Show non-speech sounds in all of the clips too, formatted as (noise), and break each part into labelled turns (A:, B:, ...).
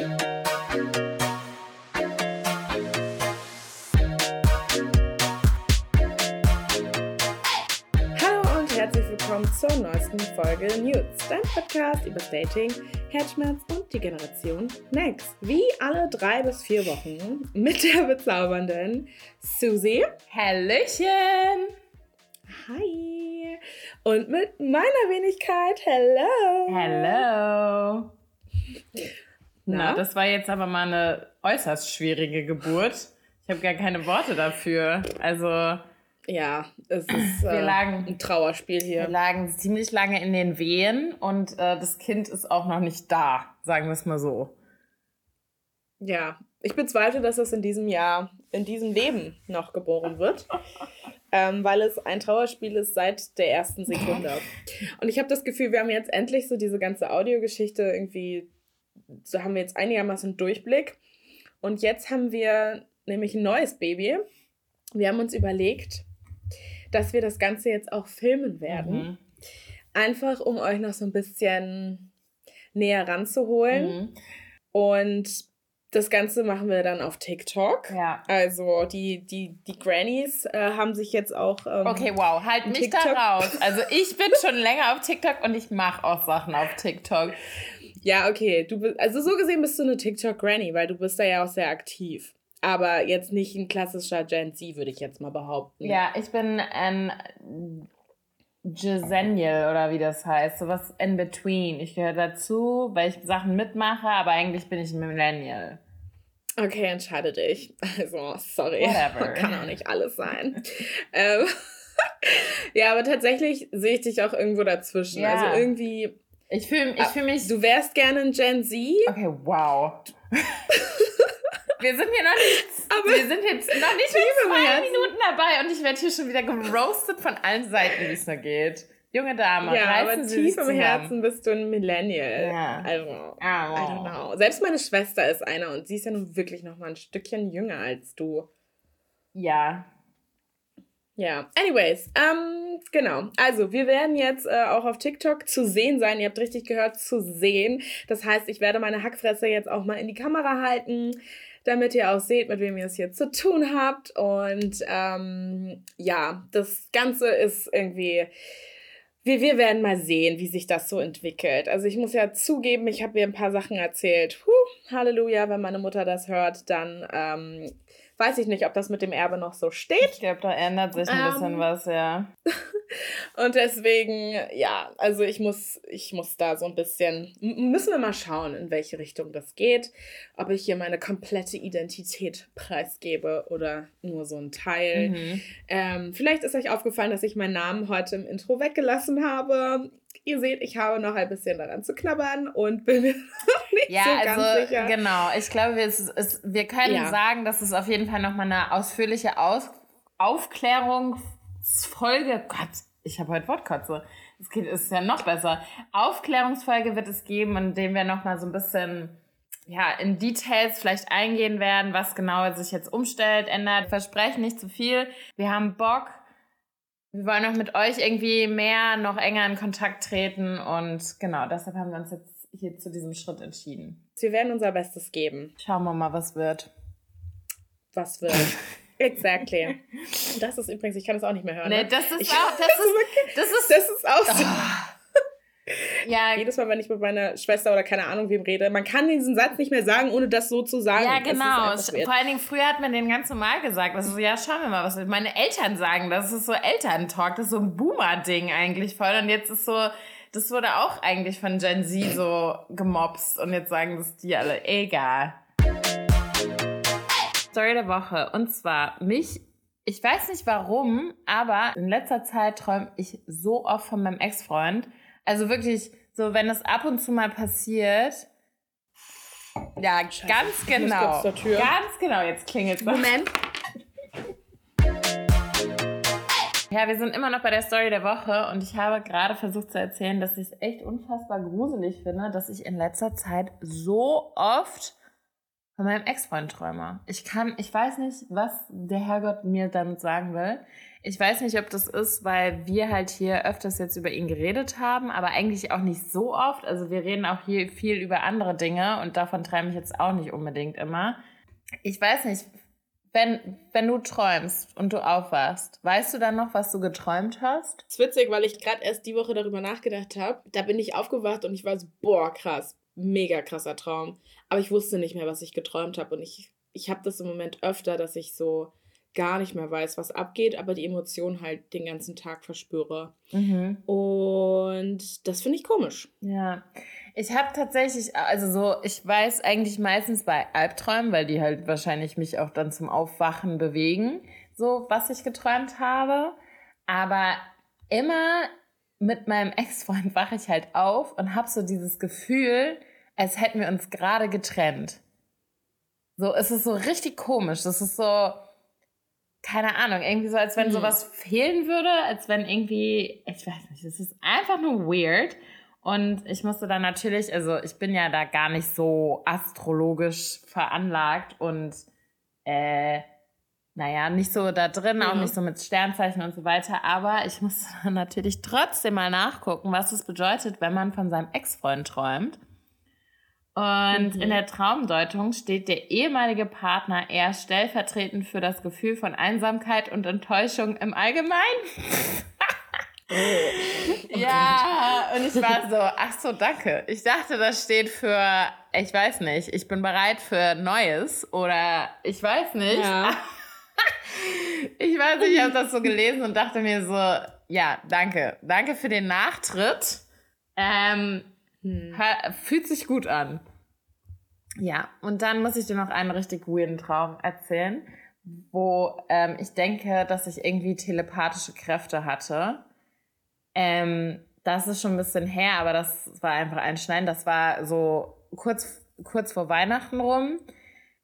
A: Hallo und herzlich willkommen zur neuesten Folge News, dein Podcast über Dating, Herzschmerz und die Generation Next. Wie alle drei bis vier Wochen mit der bezaubernden Susie.
B: Hallöchen!
A: Hi! Und mit meiner Wenigkeit, hello!
B: Hello!
A: Na?
B: Na, das war jetzt aber mal eine äußerst schwierige Geburt. Ich habe gar keine Worte dafür. Also,
A: Ja, es ist (clears throat)
B: Wir
A: äh,
B: lagen-
A: ein Trauerspiel
B: wir
A: hier.
B: lagen ziemlich lange in den Wehen und äh, das Kind ist auch noch nicht da, sagen wir es mal so.
A: Ja, ich bezweifle, dass es in diesem Jahr, in diesem Leben noch geboren wird, (laughs) ähm, weil es ein Trauerspiel ist seit der ersten Sekunde. (laughs) Und ich habe das Gefühl, wir haben jetzt endlich so diese ganze Audiogeschichte irgendwie, so haben wir jetzt einigermaßen Durchblick. Und jetzt haben wir nämlich ein neues Baby. Wir haben uns überlegt, dass wir das Ganze jetzt auch filmen werden.
B: Mhm.
A: Einfach um euch noch so ein bisschen näher ranzuholen.
B: Mhm.
A: Und das Ganze machen wir dann auf TikTok.
B: Ja.
A: Also die, die, die Grannies äh, haben sich jetzt auch. Ähm,
B: Okay, wow, halt mich
A: TikTok.
B: da raus. Also ich bin schon länger auf TikTok und ich mache auch Sachen auf TikTok.
A: Ja, okay. Du bist, also so gesehen bist du eine TikTok-Granny, weil du bist da ja auch sehr aktiv. Aber jetzt nicht ein klassischer Gen Z, würde ich jetzt mal behaupten.
B: Ja, ich bin ein Gisenial oder wie das heißt, sowas in between. Ich gehöre dazu, weil ich Sachen mitmache, aber eigentlich bin ich ein Millennial.
A: Okay, entscheide dich. Also, sorry.
B: Whatever. (laughs)
A: Kann auch nicht alles sein. ähm, (laughs) ja, aber tatsächlich sehe ich dich auch irgendwo dazwischen.
B: Ja.
A: Also irgendwie,
B: Ich fühle ich fühl mich.
A: du wärst gerne ein Gen Z,
B: Okay, wow. (laughs) Wir sind hier noch nicht.
A: Aber
B: wir sind jetzt noch nicht mal zwei. Minuten dabei und ich werde hier schon wieder geroastet von allen Seiten, wie es nur geht. Junge Dame,
A: ja, aber
B: Sie
A: tief im. Herzen bist du ein Millennial.
B: Ja.
A: Also, I don't know. Selbst meine Schwester ist einer und sie ist ja nun wirklich noch mal ein Stückchen jünger als du.
B: Ja.
A: Ja, anyways, ähm, genau. Also, wir werden jetzt äh, auch auf TikTok zu sehen sein. Ihr habt richtig gehört, zu sehen. Das heißt, ich werde meine Hackfresse jetzt auch mal in die Kamera halten, damit ihr auch seht, mit wem ihr es hier zu tun habt. Und ähm, ja, das Ganze ist irgendwie. Wir, wir werden mal sehen, wie sich das so entwickelt. Also ich muss ja zugeben, ich habe mir ein paar Sachen erzählt. Huh, Halleluja, wenn meine Mutter das hört, dann ähm, weiß ich nicht, ob das mit dem Erbe noch so steht.
B: Ich glaube, da ändert sich ein bisschen
A: Ähm.
B: was, ja. (laughs)
A: Und deswegen, ja, also ich muss, ich muss da so ein bisschen, müssen wir mal schauen, in welche Richtung das geht. Ob ich hier meine komplette Identität preisgebe oder nur so ein Teil.
B: Mhm.
A: Ähm, vielleicht ist euch aufgefallen, dass ich meinen Namen heute im Intro weggelassen habe. Ihr seht, ich habe noch ein bisschen daran zu knabbern und bin mir (laughs) noch nicht
B: Ja,
A: so ganz
B: also
A: sicher.
B: genau. Ich glaube, es, es, wir können
A: Ja.
B: sagen, dass es auf jeden Fall nochmal eine ausführliche Aus Aufklärungsfolge. Gott, ich habe heute Wortkotze. Es geht, ist ja noch besser. Aufklärungsfolge wird es geben, in dem wir nochmal so ein bisschen ja, in Details vielleicht eingehen werden, was genau sich jetzt umstellt, ändert. Versprechen nicht zu viel. Wir haben Bock. Wir wollen auch mit euch irgendwie mehr, noch enger in Kontakt treten und genau, deshalb haben wir uns jetzt hier zu diesem Schritt entschieden.
A: Wir werden unser Bestes geben.
B: Schauen wir mal, was wird.
A: Was wird. (laughs) exactly. Das ist übrigens, ich kann das auch nicht mehr hören.
B: Nee,
A: ne?
B: das ist
A: Ich-
B: auch, (laughs) das ist, das ist,
A: Das ist auch so.
B: Ja,
A: Jedes Mal, wenn ich mit meiner Schwester oder keine Ahnung wem rede, man kann diesen Satz nicht mehr sagen, ohne das so zu sagen.
B: ja, genau. Vor allen Dingen früher hat man den ganz normal gesagt. Das ist so, ja, schauen wir mal, was meine Eltern sagen. Das ist so Elterntalk, das ist so ein Boomer-Ding eigentlich voll. Und jetzt ist so, das wurde auch eigentlich von Gen Z so gemobst. Und jetzt sagen das die alle, egal. Story der Woche. Und zwar mich, ich weiß nicht warum, aber in letzter Zeit träume ich so oft von meinem Ex-Freund. Also wirklich, so wenn es ab und zu mal passiert. Ja, ganz
A: ich muss
B: genau. Ganz genau, jetzt klingelt
A: Moment.
B: Ja, wir sind immer noch bei der Story der Woche und ich habe gerade versucht zu erzählen, dass ich es echt unfassbar gruselig finde, dass ich in letzter Zeit so oft von meinem Ex-Freund träume. Ich kann, ich weiß nicht, was der Herrgott mir damit sagen will. Ich weiß nicht, ob das ist, weil wir halt hier öfters jetzt über ihn geredet haben, aber eigentlich auch nicht so oft. Also wir reden auch hier viel über andere Dinge und davon träume ich jetzt auch nicht unbedingt immer. Ich weiß nicht, wenn, wenn du träumst und du aufwachst, weißt du dann noch, was du geträumt hast?
A: Das ist witzig, weil ich gerade erst die Woche darüber nachgedacht habe. Da bin ich aufgewacht und ich war so, boah, krass, mega krasser Traum. Aber ich wusste nicht mehr, was ich geträumt habe. Und ich, ich habe das im Moment öfter, dass ich so gar nicht mehr weiß, was abgeht, aber die Emotionen halt den ganzen Tag verspüre. Mhm. Und das finde ich komisch.
B: Ja. Ich habe tatsächlich, also so, ich weiß eigentlich meistens bei Albträumen, weil die halt wahrscheinlich mich auch dann zum Aufwachen bewegen, so was ich geträumt habe. Aber immer mit meinem Ex-Freund (laughs) wache ich halt auf und habe so dieses Gefühl, als hätten wir uns gerade getrennt. So, es ist so richtig komisch. Das ist so, keine Ahnung, irgendwie so, als wenn mhm. sowas fehlen würde, als wenn irgendwie, ich weiß nicht, es ist einfach nur weird. Und ich musste dann natürlich, also ich bin ja da gar nicht so astrologisch veranlagt und äh, naja, nicht so da drin, mhm. auch nicht so mit Sternzeichen und so weiter, aber ich musste (laughs) dann natürlich trotzdem mal nachgucken, was es bedeutet, wenn man von seinem Ex-Freund träumt. Und mhm. in der Traumdeutung steht der ehemalige Partner eher stellvertretend für das Gefühl von Einsamkeit und Enttäuschung im Allgemeinen. oh. (laughs) Ja, und ich war so, ach so, danke. Ich dachte, das steht für, ich weiß nicht, ich bin bereit für Neues oder ich weiß nicht. Ja. (laughs) ich weiß nicht, ich habe das so gelesen und dachte mir so, ja, danke. Danke für den Nachtritt. Ähm, hm. Fühlt sich gut an. Ja, und dann muss ich dir noch einen richtig weirden Traum erzählen, wo ähm, ich denke, dass ich irgendwie telepathische Kräfte hatte. Ähm, das ist schon ein bisschen her, aber das war einfach ein Schneiden. Das war so kurz, kurz vor Weihnachten rum.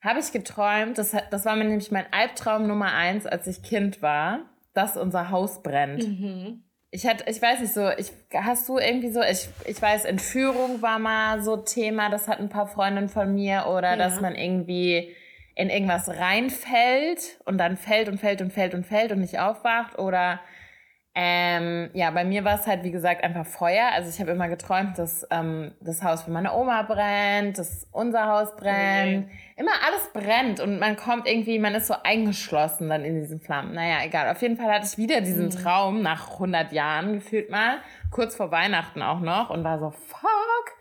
B: Habe ich geträumt, das, das war mir nämlich mein Albtraum Nummer eins, als ich Kind war, dass unser Haus brennt. Mhm. Ich hatte, ich weiß nicht so, ich, hast du irgendwie so, ich, ich weiß, Entführung war mal so Thema, das hatten ein paar Freundinnen von mir, oder ja. dass man irgendwie in irgendwas reinfällt und dann fällt und fällt und fällt und fällt und nicht aufwacht, oder ähm, ja, bei mir war es halt, wie gesagt, einfach Feuer. Also ich habe immer geträumt, dass ähm, das Haus von meiner Oma brennt, dass unser Haus brennt. Okay. Immer alles brennt und man kommt irgendwie, man ist so eingeschlossen dann in diesen Flammen. Naja, egal. Auf jeden Fall hatte ich wieder diesen mhm. Traum nach 100 Jahren gefühlt mal, kurz vor Weihnachten auch noch und war so, fuck.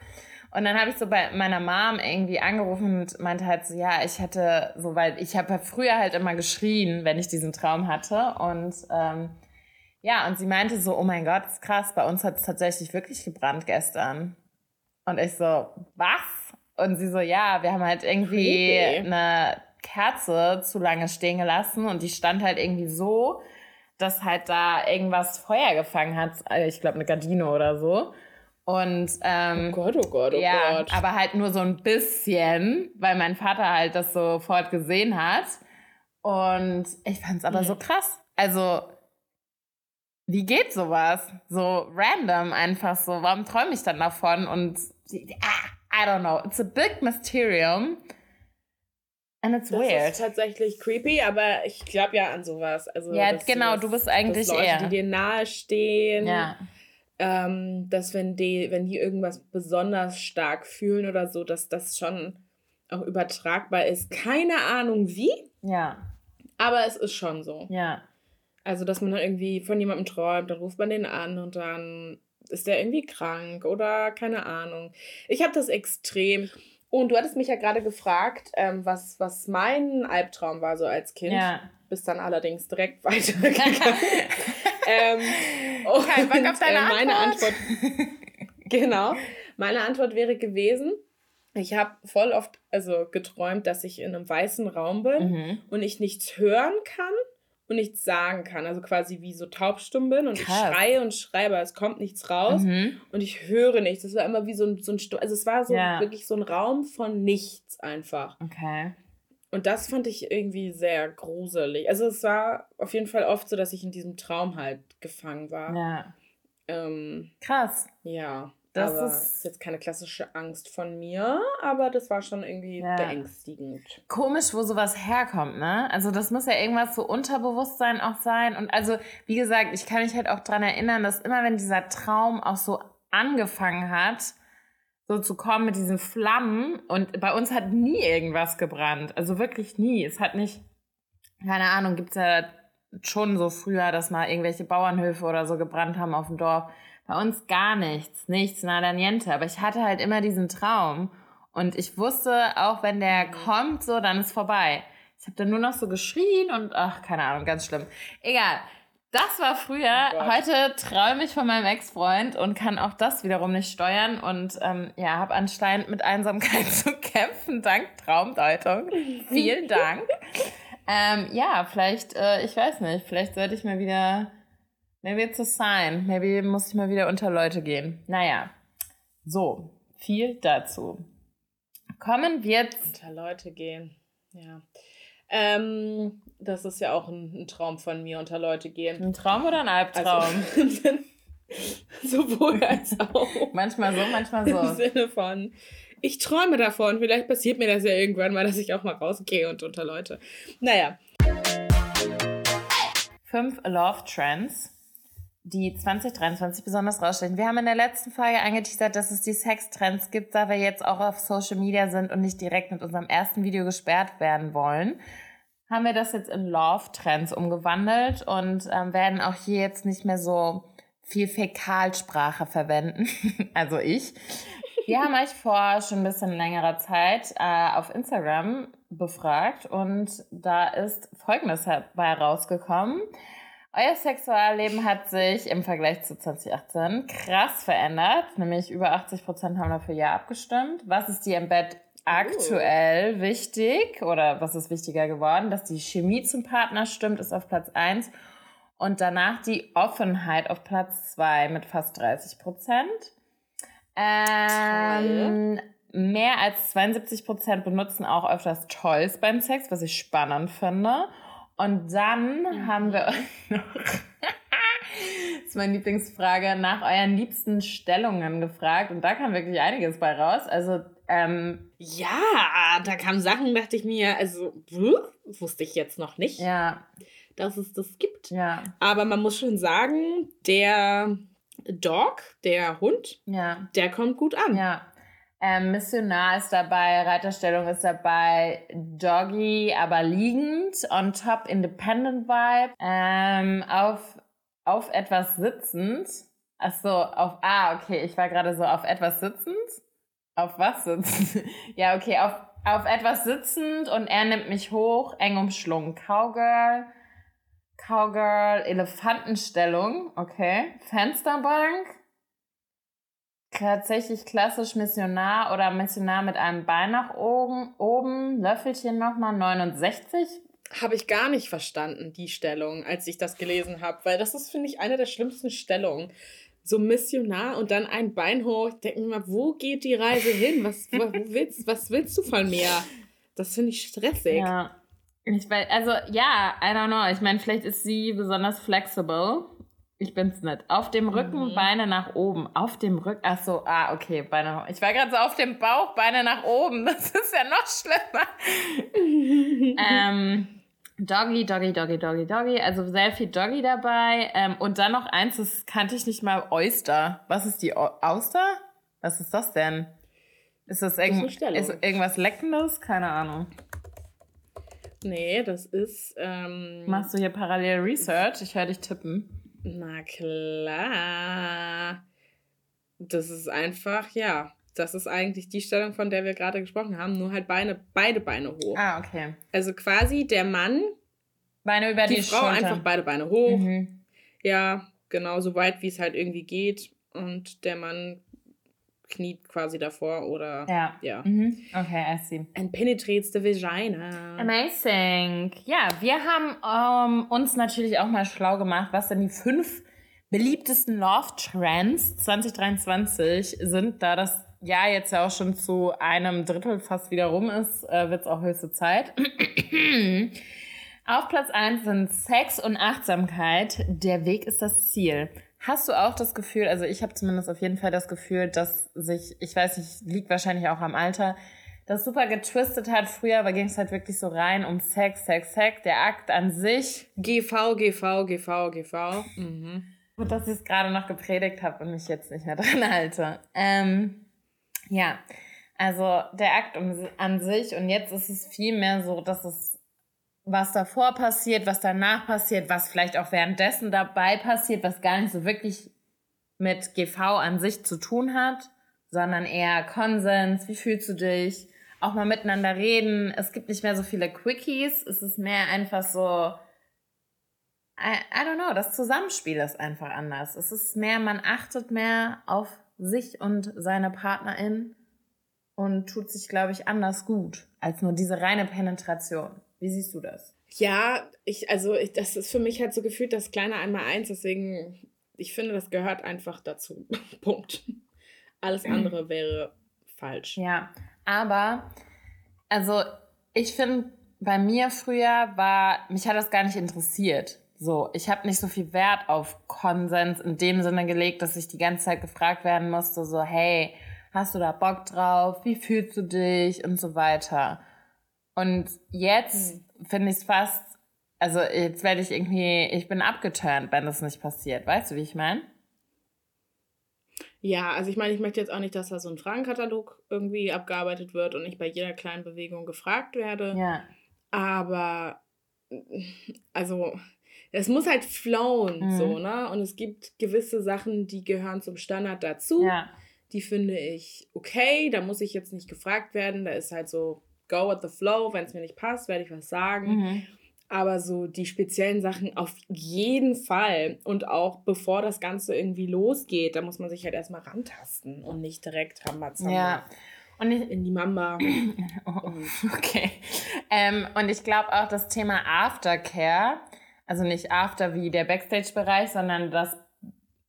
B: Und dann habe ich so bei meiner Mom irgendwie angerufen und meinte halt so, ja, ich hatte so, weil ich habe ja früher halt immer geschrien, wenn ich diesen Traum hatte und ähm, ja, und sie meinte so, oh mein Gott, ist krass, bei uns hat es tatsächlich wirklich gebrannt gestern. Und ich so, was? Und sie so, ja, wir haben halt irgendwie Creepy. eine Kerze zu lange stehen gelassen und die stand halt irgendwie so, dass halt da irgendwas Feuer gefangen hat. Also ich glaube, eine Gardine oder so. Und ähm, oh Gott, oh Gott, oh ja, Gott. aber halt nur so ein bisschen, weil mein Vater halt das sofort gesehen hat. Und ich fand es aber mhm. so krass. Also wie geht sowas? So random einfach so. Warum träume ich dann davon? Und ah, I don't know. It's a big mysterium.
A: And it's das weird. Das ist tatsächlich creepy, aber ich glaube ja an sowas. Also, ja, genau, du, du bist eigentlich Leute, eher. die dir nahestehen. Ja. Ähm, dass wenn die, wenn die irgendwas besonders stark fühlen oder so, dass das schon auch übertragbar ist. Keine Ahnung wie. Ja. Aber es ist schon so. Ja. Also, dass man dann irgendwie von jemandem träumt, dann ruft man den an und dann ist der irgendwie krank oder keine Ahnung. Ich habe das extrem. Und du hattest mich ja gerade gefragt, ähm, was, was mein Albtraum war so als Kind. Ja. Bist dann allerdings direkt (laughs) weitergegangen. (laughs) ähm, Kein Bock auf deine äh, meine Antwort. Antwort (laughs) genau. Meine Antwort wäre gewesen, ich habe voll oft also geträumt, dass ich in einem weißen Raum bin mhm. und ich nichts hören kann und nichts sagen kann. Also quasi wie so taubstumm bin und Krass. ich schreie und schreie, aber es kommt nichts raus mhm. und ich höre nichts. Das war immer wie so ein, so ein also es war so ja. wirklich so ein Raum von nichts einfach. Okay. Und das fand ich irgendwie sehr gruselig. Also es war auf jeden Fall oft so, dass ich in diesem Traum halt gefangen war. Ja. Ähm, Krass. Ja. Das aber ist, jetzt keine klassische Angst von mir, aber das war schon irgendwie ja. beängstigend.
B: Komisch, wo sowas herkommt, ne? Also das muss ja irgendwas so Unterbewusstsein auch sein. Und also, wie gesagt, ich kann mich halt auch dran erinnern, dass immer wenn dieser Traum auch so angefangen hat, so zu kommen mit diesen Flammen und bei uns hat nie irgendwas gebrannt. Also wirklich nie. Es hat nicht, keine Ahnung, gibt's ja schon so früher, dass mal irgendwelche Bauernhöfe oder so gebrannt haben auf dem Dorf. Bei uns gar nichts, nichts, nada niente. Aber ich hatte halt immer diesen Traum. Und ich wusste, auch wenn der mhm. kommt, so, dann ist vorbei. Ich habe dann nur noch so geschrien und ach, keine Ahnung, ganz schlimm. Egal. Das war früher. Oh Heute träume ich von meinem Ex-Freund und kann auch das wiederum nicht steuern und ähm, ja, habe anscheinend mit Einsamkeit (laughs) zu kämpfen, dank Traumdeutung. (laughs) Vielen Dank. ähm, ja, vielleicht, äh, ich weiß nicht, vielleicht sollte ich mal wieder Maybe it's a sign. Maybe muss ich mal wieder unter Leute gehen. Naja, so, viel dazu. Kommen wir jetzt.
A: Unter Leute gehen, ja. Ähm, das ist ja auch ein, ein, Traum von mir, unter Leute gehen.
B: Ein Traum oder ein Albtraum? Also, (laughs)
A: sowohl als auch.
B: manchmal so, manchmal so.
A: Im Sinne von, ich träume davon, vielleicht passiert mir das ja irgendwann mal, dass ich auch mal rausgehe und unter Leute. Naja.
B: Fünf Love Trends die 2023 besonders rausstechen. Wir haben in der letzten Folge angeteasert, dass es die Sextrends gibt, da wir jetzt auch auf Social Media sind und nicht direkt mit unserem ersten Video gesperrt werden wollen. Haben wir das jetzt in Love Trends umgewandelt und ähm, werden auch hier jetzt nicht mehr so viel Fäkalsprache verwenden. (laughs) also ich. Wir haben euch vor schon ein bisschen längerer Zeit äh, auf Instagram befragt und da ist Folgendes dabei rausgekommen. Euer Sexualleben hat sich im Vergleich zu 2018 krass verändert. Nämlich über 80 Prozent haben dafür Ja abgestimmt. Was ist dir im Bett aktuell uh. wichtig oder was ist wichtiger geworden? Dass die Chemie zum Partner stimmt, ist auf Platz 1. Und danach die Offenheit auf Platz 2 mit fast 30 Prozent. Ähm, mehr als 72 Prozent benutzen auch öfters Toys beim Sex, was ich spannend finde. Und dann mhm. haben wir noch, (laughs) das ist meine Lieblingsfrage, nach euren liebsten Stellungen gefragt. Und da kam wirklich einiges bei raus. Also, ähm,
A: ja, da kamen Sachen, dachte ich mir, also, wusste ich jetzt noch nicht,
B: ja.
A: dass es das gibt.
B: Ja.
A: Aber man muss schon sagen, der Dog, der Hund,
B: ja.
A: der kommt gut an.
B: Ja. Ähm, Missionar ist dabei, Reiterstellung ist dabei, Doggy, aber liegend, on top Independent Vibe, ähm, auf, auf etwas sitzend. Ach so, auf, ah, okay, ich war gerade so auf etwas sitzend. Auf was sitzend? (laughs) ja, okay, auf, auf etwas sitzend und er nimmt mich hoch, eng umschlungen. Cowgirl, Cowgirl, Elefantenstellung, okay. Fensterbank, Tatsächlich klassisch Missionar oder Missionar mit einem Bein nach oben, oben Löffelchen nochmal 69.
A: Habe ich gar nicht verstanden, die Stellung, als ich das gelesen habe, weil das ist, finde ich, eine der schlimmsten Stellungen. So Missionar und dann ein Bein hoch. Ich denke mir mal, wo geht die Reise hin? Was, wo (laughs) willst, was willst du von mir? Das finde ich stressig.
B: Ja. Ich weiß, also ja, I don't know. Ich meine, vielleicht ist sie besonders flexible ich bin's nicht. Auf dem Rücken, mhm. Beine nach oben. Auf dem Rücken. Ach so, ah, okay, Beine nach oben. Ich war gerade so auf dem Bauch, Beine nach oben. (laughs) Das ist ja noch schlimmer. (laughs) ähm, Doggy, Doggy, Doggy, Doggy, Doggy. Also sehr viel Doggy dabei. Ähm, und dann noch eins, das kannte ich nicht mal, Oyster. Was ist die o Auster? Was ist das denn? Ist das, irgend ist, ist irgendwas Leckendes? Keine Ahnung.
A: Nee, das ist. Ähm,
B: Machst du hier parallel Research? Ich höre dich tippen.
A: Na klar. Das ist einfach, ja, das ist eigentlich die Stellung, von der wir gerade gesprochen haben, nur halt Beine, beide Beine hoch.
B: Ah, okay.
A: Also quasi der Mann,
B: Beine über die,
A: die Frau Schulter. einfach beide Beine hoch. Mhm. Ja, genau, so weit wie es halt irgendwie geht. Und der Mann kniet quasi davor oder
B: ja.
A: ja.
B: Mhm. Okay, I see.
A: And penetrates the vagina.
B: Amazing. Ja, wir haben um, uns natürlich auch mal schlau gemacht, was denn die fünf beliebtesten Love Trends 2023 sind, da das Jahr jetzt ja auch schon zu einem Drittel fast wieder rum ist, äh, wird es auch höchste Zeit. (clears throat) Auf Platz 1 sind Sex und Achtsamkeit. Der Weg ist das Ziel. Hast du auch das Gefühl, also ich habe zumindest auf jeden Fall das Gefühl, dass sich, ich weiß nicht, liegt wahrscheinlich auch am Alter, das super getwistet hat. Früher ging es halt wirklich so rein um Sex, Sex, Sex, der Akt an sich.
A: GV, GV, GV, GV. Mhm.
B: Und dass ich es gerade noch gepredigt habe und mich jetzt nicht mehr (laughs) dran halte. Ähm, ja, also der Akt an sich und jetzt ist es viel mehr so, dass es was davor passiert, was danach passiert, was vielleicht auch währenddessen dabei passiert, was gar nicht so wirklich mit GV an sich zu tun hat, sondern eher Konsens, wie fühlst du dich, auch mal miteinander reden. Es gibt nicht mehr so viele Quickies, es ist mehr einfach so, I, I don't know, das Zusammenspiel ist einfach anders. Es ist mehr, man achtet mehr auf sich und seine Partnerin und tut sich, glaube ich, anders gut als nur diese reine Penetration. Wie siehst du das?
A: Ja, ich, also ich, das ist für mich halt so gefühlt das kleine Einmal-Eins, deswegen, ich finde, das gehört einfach dazu. (laughs) Punkt. Alles andere wäre falsch.
B: Ja, aber, also ich finde, bei mir früher war, mich hat das gar nicht interessiert. So, ich habe nicht so viel Wert auf Konsens in dem Sinne gelegt, dass ich die ganze Zeit gefragt werden musste, so, hey, hast du da Bock drauf? Wie fühlst du dich? Und so weiter. Und jetzt mhm. finde ich es fast, also jetzt werde ich irgendwie, ich bin abgeturnt, wenn das nicht passiert. Weißt du, wie ich meine?
A: Ja, also ich meine, ich möchte jetzt auch nicht, dass da so ein Fragenkatalog irgendwie abgearbeitet wird und ich bei jeder kleinen Bewegung gefragt werde. Ja. Aber also es muss halt flowen, mhm. so, ne? Und es gibt gewisse Sachen, die gehören zum Standard dazu. Ja. Die finde ich okay, da muss ich jetzt nicht gefragt werden. Da ist halt so, go with the flow. Wenn es mir nicht passt, werde ich was sagen. Mhm. Aber so die speziellen Sachen auf jeden Fall. Und auch bevor das Ganze irgendwie losgeht, da muss man sich halt erstmal rantasten und nicht direkt Rambazamba. Ja. Und ich, in die Mama. (clears throat)
B: oh, okay. Ähm, und ich glaube auch das Thema Aftercare, also nicht After wie der Backstage-Bereich, sondern das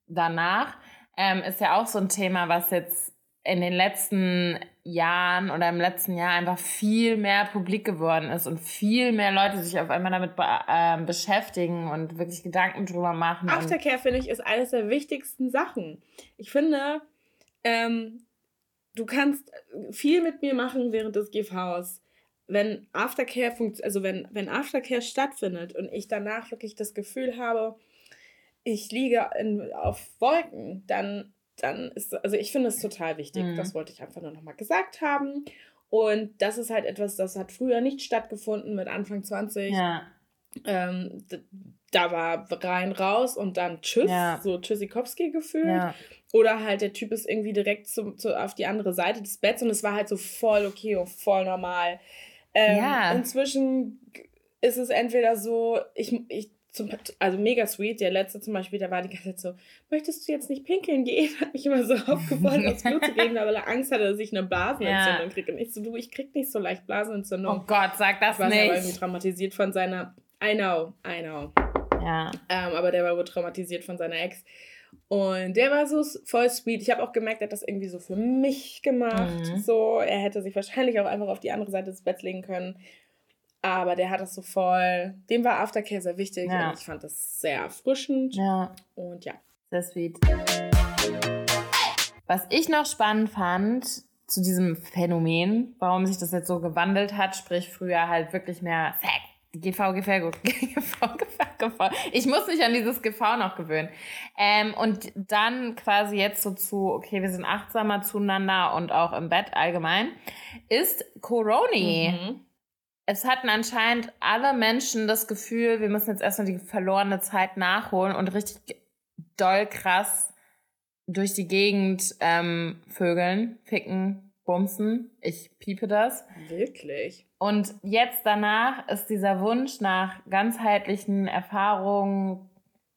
B: danach, ähm, ist ja auch so ein Thema, was jetzt in den letzten Jahren oder im letzten Jahr einfach viel mehr publik geworden ist und viel mehr Leute sich auf einmal damit be äh, beschäftigen und wirklich Gedanken drüber machen.
A: Aftercare, finde ich, ist eines der wichtigsten Sachen. Ich finde, ähm, du kannst viel mit mir machen während des GVs. Wenn Aftercare also wenn, wenn Aftercare stattfindet und ich danach wirklich das Gefühl habe, ich liege in, auf Wolken, dann dann ist, also ich finde es total wichtig. Mhm. Das wollte ich einfach nur nochmal gesagt haben. Und das ist halt etwas, das hat früher nicht stattgefunden mit Anfang 20. Ja. Ähm, da war rein, raus und dann tschüss, ja. so Tschüssikowski gefühlt. Ja. Oder halt der Typ ist irgendwie direkt zum, zu, auf die andere Seite des Betts und es war halt so voll okay und voll normal. Ähm, ja. Inzwischen ist es entweder so, ich, ich zum, also mega sweet. Der letzte zum Beispiel, der war die ganze Zeit so, möchtest du jetzt nicht pinkeln gehen? Hat mich immer so (laughs) aufgefordert, aufs Blut zu gehen, weil er Angst hatte, dass ich eine Blasenentzündung ja. kriege. Und ich so, du, ich krieg nicht so leicht Blasenentzündung.
B: Oh Gott, sag das ich war nicht. Ich
A: war irgendwie traumatisiert von seiner, I know, I know. Ja. Ähm, aber der war wohl traumatisiert von seiner Ex. Und der war so voll sweet. Ich habe auch gemerkt, er hat das irgendwie so für mich gemacht. Mhm. So, er hätte sich wahrscheinlich auch einfach auf die andere Seite des Betts legen können. Aber der hat das so voll. Dem war Aftercare sehr wichtig ja. und ich fand das sehr erfrischend. Ja. Und ja.
B: Sehr sweet. Was ich noch spannend fand zu diesem Phänomen, warum sich das jetzt so gewandelt hat, sprich früher halt wirklich mehr Sex. GV, GV, GV, GV. Ich muss mich an dieses GV noch gewöhnen. Ähm, und dann quasi jetzt so zu, okay, wir sind achtsamer zueinander und auch im Bett allgemein, ist Coroni. Mhm es hatten anscheinend alle Menschen das Gefühl, wir müssen jetzt erstmal die verlorene Zeit nachholen und richtig doll krass durch die Gegend ähm, vögeln, ficken, bumsen. Ich piepe das.
A: Wirklich?
B: Und jetzt danach ist dieser Wunsch nach ganzheitlichen Erfahrungen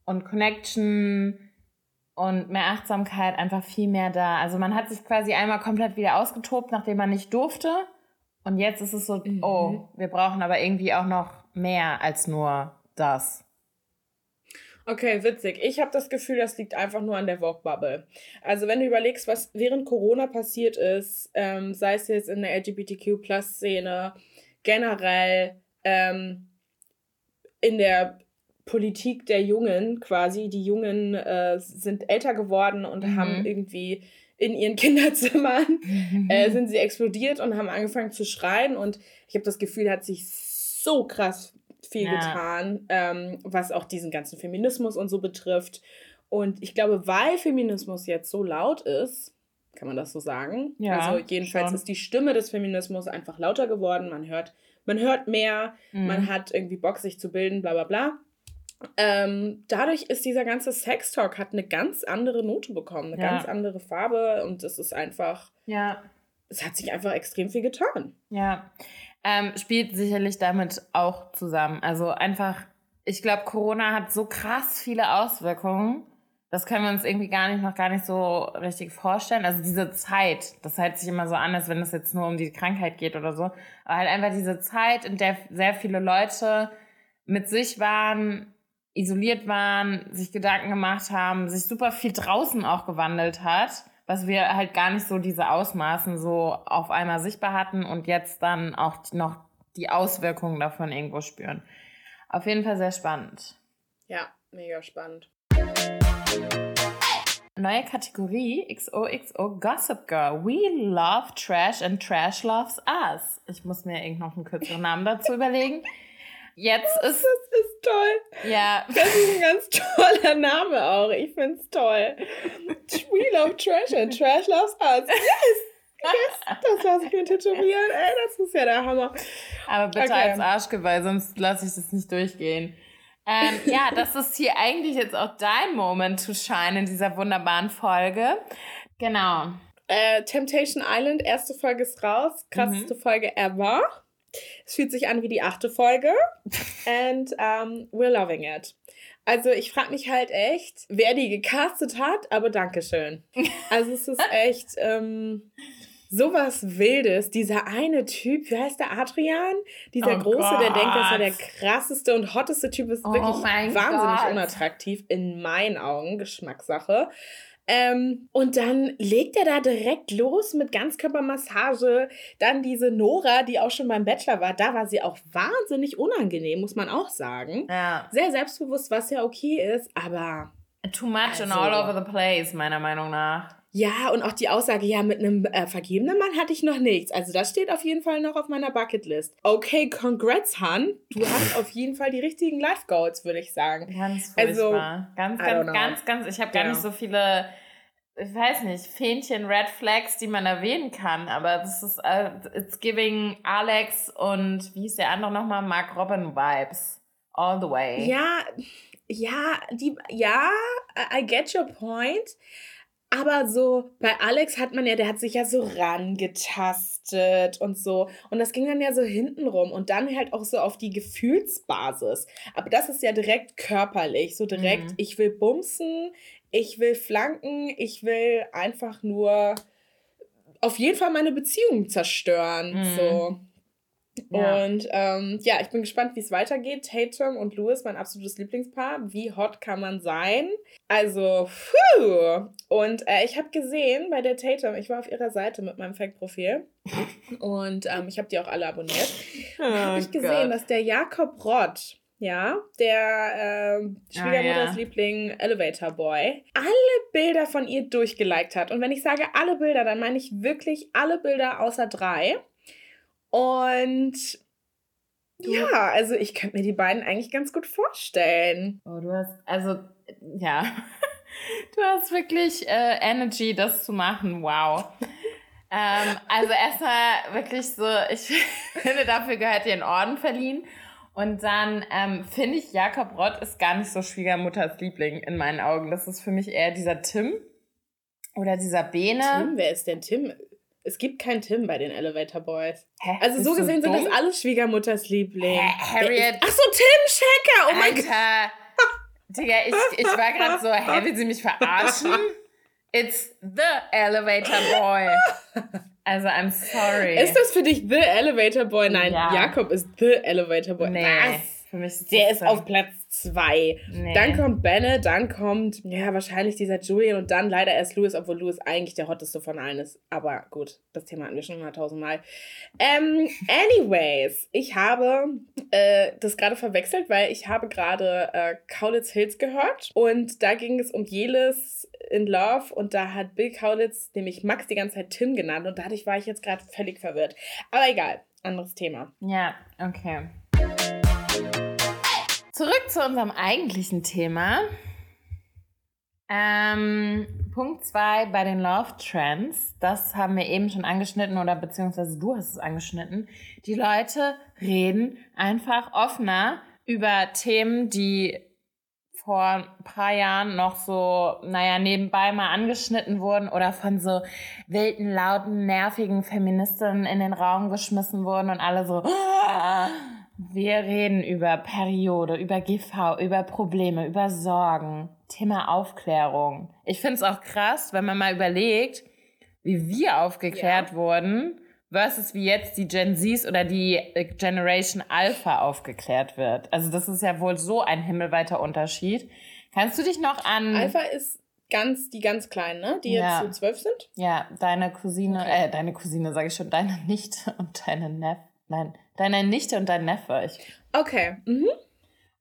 B: und Connection und mehr Achtsamkeit einfach viel mehr da. Also man hat sich quasi einmal komplett wieder ausgetobt, nachdem man nicht durfte. Und jetzt ist es so, mhm. oh, wir brauchen aber irgendwie auch noch mehr als nur das.
A: Okay, witzig. Ich habe das Gefühl, das liegt einfach nur an der Vogue-Bubble. Also wenn du überlegst, was während Corona passiert ist, ähm, sei es jetzt in der LGBTQ-Plus-Szene, generell ähm, in der Politik der Jungen quasi. Die Jungen äh, sind älter geworden und mhm. haben irgendwie in ihren (laughs) Kinderzimmern äh, (laughs) sind sie explodiert und haben angefangen zu schreien. Und ich habe das Gefühl, hat sich so krass viel ja. getan, ähm, was auch diesen ganzen Feminismus und so betrifft. Und ich glaube, weil Feminismus jetzt so laut ist, kann man das so sagen? Ja, also jedenfalls schon. ist die Stimme des Feminismus einfach lauter geworden. Man hört, man hört mehr, mhm. man hat irgendwie Bock, sich zu bilden, bla bla bla. Ähm, dadurch ist dieser ganze Sextalk hat eine ganz andere Note bekommen, eine ja. ganz andere Farbe und es ist einfach. Ja. Es hat sich einfach extrem viel getan.
B: Ja. Ähm, spielt sicherlich damit auch zusammen. Also einfach, ich glaube, Corona hat so krass viele Auswirkungen. Das können wir uns irgendwie gar nicht, noch gar nicht so richtig vorstellen. Also diese Zeit, das hört sich immer so an, als wenn es jetzt nur um die Krankheit geht oder so. Aber halt einfach diese Zeit, in der sehr viele Leute mit sich waren, isoliert waren, sich Gedanken gemacht haben, sich super viel draußen auch gewandelt hat, was wir halt gar nicht so diese Ausmaßen so auf einmal sichtbar hatten und jetzt dann auch noch die Auswirkungen davon irgendwo spüren. Auf jeden Fall sehr spannend.
A: Ja, mega spannend.
B: Neue Kategorie XOXO Gossip Girl. We love Trash and Trash loves us. Ich muss mir irgend noch einen kürzeren Namen dazu überlegen. (laughs) Jetzt ist.
A: Das ist toll. Ja. Das ist ein ganz toller Name auch. Ich find's toll. We love Trash and Trash loves us. Yes! yes. Das lasse ich mir tätowieren. Ey, das ist ja der Hammer.
B: Aber bitte okay. als Arschgeweih, sonst lasse ich das nicht durchgehen. Ähm, ja, das ist hier eigentlich jetzt auch dein Moment to shine in dieser wunderbaren Folge. Genau.
A: Äh, Temptation Island, erste Folge ist raus. Krasseste mhm. Folge ever. Es fühlt sich an wie die achte Folge. (laughs) And um, we're loving it. Also ich frage mich halt echt, wer die gecastet hat, aber Dankeschön. (laughs) Also es ist echt ähm, sowas Wildes. Dieser eine Typ, wie heißt der Adrian? Dieser oh große, Gott. der denkt, dass er der krasseste und hotteste Typ ist. Oh wirklich wahnsinnig Gott. unattraktiv in meinen Augen. Geschmackssache. Ähm, und dann legt er da direkt los mit Ganzkörpermassage. Dann diese Nora, die auch schon beim Bachelor war, da war sie auch wahnsinnig unangenehm, muss man auch sagen. Ja. Sehr selbstbewusst, was ja okay ist, aber.
B: Too much also, and all over the place, meiner Meinung nach.
A: Ja, und auch die Aussage, ja, mit einem äh, vergebenen Mann hatte ich noch nichts. Also das steht auf jeden Fall noch auf meiner Bucketlist. Okay, congrats, Han. Du (laughs) hast auf jeden Fall die richtigen Life Goals, würde ich sagen. Ganz
B: also, furchtbar. Also, ganz, ganz, ganz, ganz. Ich habe gar ja. nicht so viele, ich weiß nicht, Fähnchen, Red Flags, die man erwähnen kann. Aber das ist, uh, it's giving Alex und, wie ist der andere nochmal, Mark Robin Vibes. All the way.
A: Ja, ja, die, ja, I get your point. Aber so bei Alex hat man ja, der hat sich ja so rangetastet und so. Und das ging dann ja so hintenrum und dann halt auch so auf die Gefühlsbasis. Aber das ist ja direkt körperlich, so direkt, mhm. ich will bumsen, ich will flanken, ich will einfach nur auf jeden Fall meine Beziehung zerstören. Mhm. So. Ja. Und ähm, ja, ich bin gespannt, wie es weitergeht. Tatum und Louis, mein absolutes Lieblingspaar. Wie hot kann man sein? Also, puh. Und äh, ich habe gesehen bei der Tatum, ich war auf ihrer Seite mit meinem Fake-Profil (laughs) und ähm, ich habe die auch alle abonniert. Oh, habe ich gesehen, Gott. dass der Jakob Rott, ja, der äh, Schwiegermutters ah, ja. Liebling Elevator Boy, alle Bilder von ihr durchgeliked hat. Und wenn ich sage alle Bilder, dann meine ich wirklich alle Bilder außer drei. Und ja, also ich könnte mir die beiden eigentlich ganz gut vorstellen.
B: Oh, du hast, also, ja. (laughs) Du hast wirklich äh, Energy, das zu machen. Wow. ähm, also erstmal wirklich so, ich (laughs) finde, dafür gehört dir ein Orden verliehen. Und dann ähm, finde ich, Jakob Rott ist gar nicht so Schwiegermutters Liebling in meinen Augen. Das ist für mich eher dieser Tim oder dieser Bene.
A: Tim, wer ist denn Tim? Es gibt keinen Tim bei den Elevator Boys. Hä? Also so gesehen sind das alles Schwiegermutters Liebling. Harriet. Ach so, Tim Schecker. Oh mein Gott.
B: Digga, ich, ich war gerade so, hä, will sie mich verarschen? It's the Elevator Boy. Also, I'm sorry.
A: Ist das für dich The Elevator Boy? Nein, ja. Jakob ist The Elevator Boy. Nee. Was?
B: Für mich ist
A: Der ist auf Platz zwei. Nee. Dann kommt Benne, dann kommt, ja, wahrscheinlich dieser Julian und dann leider erst Louis, obwohl Louis eigentlich der hotteste von allen ist. Aber gut, das Thema hatten wir schon mal tausendmal. Ähm, anyways, ich habe äh, das gerade verwechselt, weil ich habe gerade äh, Kaulitz Hills gehört und da ging es um Jelis in Love und da hat Bill Kaulitz nämlich Max die ganze Zeit Tim genannt und dadurch war ich jetzt gerade völlig verwirrt. Aber egal, anderes Thema.
B: Ja, okay. Zurück zu unserem eigentlichen Thema. Ähm, Punkt 2 bei den Love Trends. Das haben wir eben schon angeschnitten oder beziehungsweise du hast es angeschnitten. Die Leute reden einfach offener über Themen, die vor ein paar Jahren noch so, naja, nebenbei mal angeschnitten wurden oder von so wilden, lauten, nervigen Feministinnen in den Raum geschmissen wurden und alle so, wir reden über Periode, über GV, über Probleme, über Sorgen, Thema Aufklärung. Ich finde es auch krass, wenn man mal überlegt, wie wir aufgeklärt ja. wurden versus wie jetzt die Gen Zs oder die äh, Generation Alpha aufgeklärt wird. Also das ist ja wohl so ein himmelweiter Unterschied. Kannst du dich noch an...
A: Alpha ist ganz, die ganz Kleinen, ne? Die ja. jetzt so zwölf sind?
B: Ja, deine Cousine, okay. äh, deine Cousine sage ich schon, deine Nichte (laughs) und deine Neff, nein, Deine Nichte und dein Neffe. Ich
A: okay. Mhm.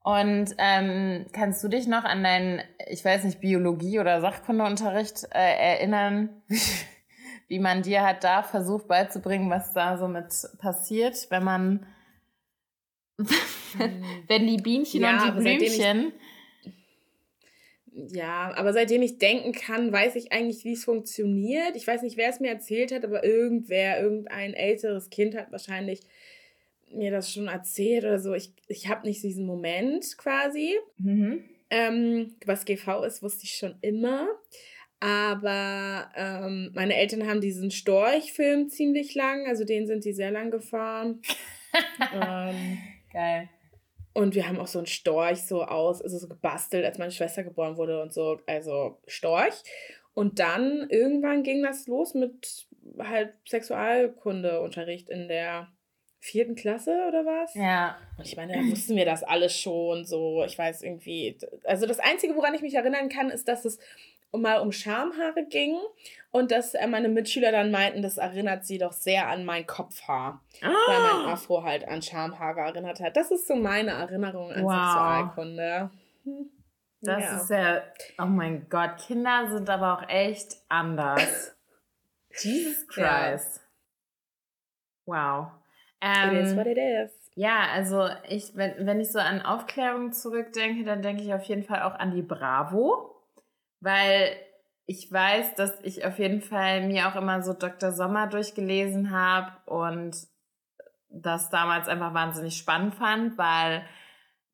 B: Und ähm, kannst du dich noch an deinen, ich weiß nicht, Biologie- oder Sachkundeunterricht äh, erinnern, (laughs) wie man dir hat da versucht beizubringen, was da so mit passiert, wenn man, (laughs) wenn die Bienchen ja, und die Blümchen.
A: ja, aber seitdem ich denken kann, weiß ich eigentlich, wie es funktioniert. Ich weiß nicht, wer es mir erzählt hat, aber irgendwer, irgendein älteres Kind hat wahrscheinlich mir das schon erzählt oder so. Ich, ich habe nicht diesen Moment quasi. Mhm. Ähm, was GV ist, wusste ich schon immer. Aber ähm, meine Eltern haben diesen Storch-Film ziemlich lang, also den sind sie sehr lang gefahren. (laughs) ähm,
B: Geil.
A: Und wir haben auch so einen Storch so aus, also so gebastelt, als meine Schwester geboren wurde und so, also Storch. Und dann irgendwann ging das los mit halt Sexualkundeunterricht in der vierten Klasse oder was?
B: Ja.
A: Und ich meine, da wussten wir das alles schon so. Ich weiß irgendwie. Also das Einzige, woran ich mich erinnern kann, ist, dass es mal um Schamhaare ging und dass äh, meine Mitschüler dann meinten, das erinnert sie doch sehr an mein Kopfhaar. Ah. Weil mein Afro halt an Schamhaare erinnert hat. Das ist so meine Erinnerung an wow. Sexualkunde. Hm.
B: Das ja. ist ja, oh mein Gott, Kinder sind aber auch echt anders. (laughs) Jesus Christ. Ja. Wow.
A: Ähm, it is what it is.
B: Ja, also ich, wenn, wenn ich so an Aufklärung zurückdenke, dann denke ich auf jeden Fall auch an die Bravo, weil ich weiß, dass ich auf jeden Fall mir auch immer so Dr. Sommer durchgelesen habe und das damals einfach wahnsinnig spannend fand, weil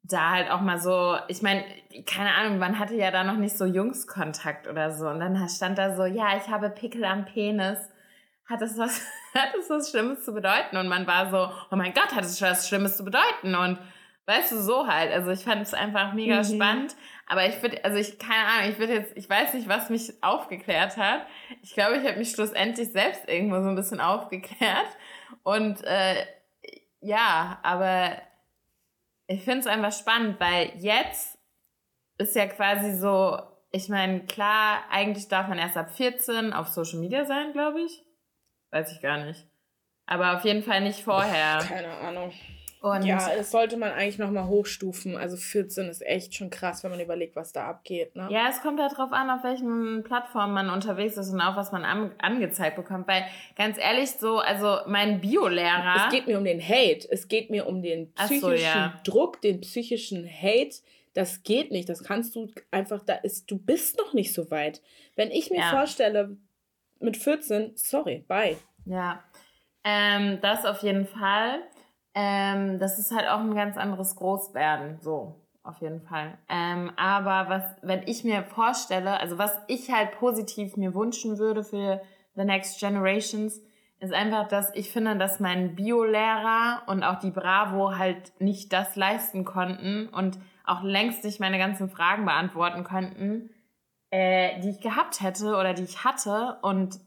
B: da halt auch mal so, ich meine, keine Ahnung, man hatte ja da noch nicht so Jungskontakt oder so und dann stand da so, ja, ich habe Pickel am Penis hat das was, hat das was Schlimmes zu bedeuten? Und man war so, oh mein Gott, hat es was Schlimmes zu bedeuten? Und weißt du, so halt. Also ich fand es einfach mega mhm. spannend. Aber ich würde, also ich, keine Ahnung, ich würde jetzt, ich weiß nicht, was mich aufgeklärt hat. Ich glaube, ich habe mich schlussendlich selbst irgendwo so ein bisschen aufgeklärt. Und äh, ja, aber ich finde es einfach spannend, weil jetzt ist ja quasi so, ich meine, klar, eigentlich darf man erst ab 14 auf Social Media sein, glaube ich. Weiß ich gar nicht. Aber auf jeden Fall nicht vorher.
A: Keine Ahnung. Und ja, das sollte man eigentlich nochmal hochstufen. Also 14 ist echt schon krass, wenn man überlegt, was da abgeht. Ne?
B: Ja, es kommt halt drauf an, auf welchen Plattformen man unterwegs ist und auch was man an, angezeigt bekommt. Weil ganz ehrlich, so, also mein Biolehrer.
A: Es geht mir um den Hate. Es geht mir um den psychischen so, ja. Druck, den psychischen Hate. Das geht nicht. Das kannst du einfach, da ist, du bist noch nicht so weit. Wenn ich mir ja. vorstelle, mit 14, sorry, bye.
B: Ja, ähm, das auf jeden Fall. Ähm, das ist halt auch ein ganz anderes Großwerden, so auf jeden Fall. Ähm, aber was, wenn ich mir vorstelle, also was ich halt positiv mir wünschen würde für the next generations, ist einfach, dass ich finde, dass mein Biolehrer und auch die Bravo halt nicht das leisten konnten und auch längst nicht meine ganzen Fragen beantworten konnten, äh, die ich gehabt hätte oder die ich hatte und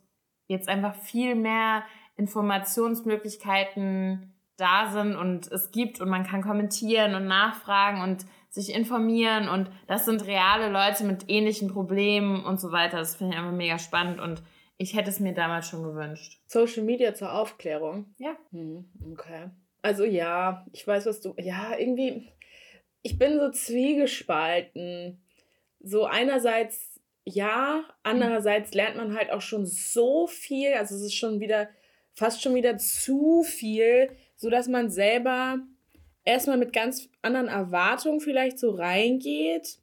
B: jetzt einfach viel mehr Informationsmöglichkeiten da sind und es gibt und man kann kommentieren und nachfragen und sich informieren und das sind reale Leute mit ähnlichen Problemen und so weiter. Das finde ich einfach mega spannend und ich hätte es mir damals schon gewünscht.
A: Social Media zur Aufklärung?
B: Ja.
A: Hm, okay. Also ja, ich weiß, was du. Ja, irgendwie. Ich bin so zwiegespalten. So einerseits ja, andererseits lernt man halt auch schon so viel. Also es ist schon wieder fast schon wieder zu viel, sodass man selber erstmal mit ganz anderen Erwartungen vielleicht so reingeht.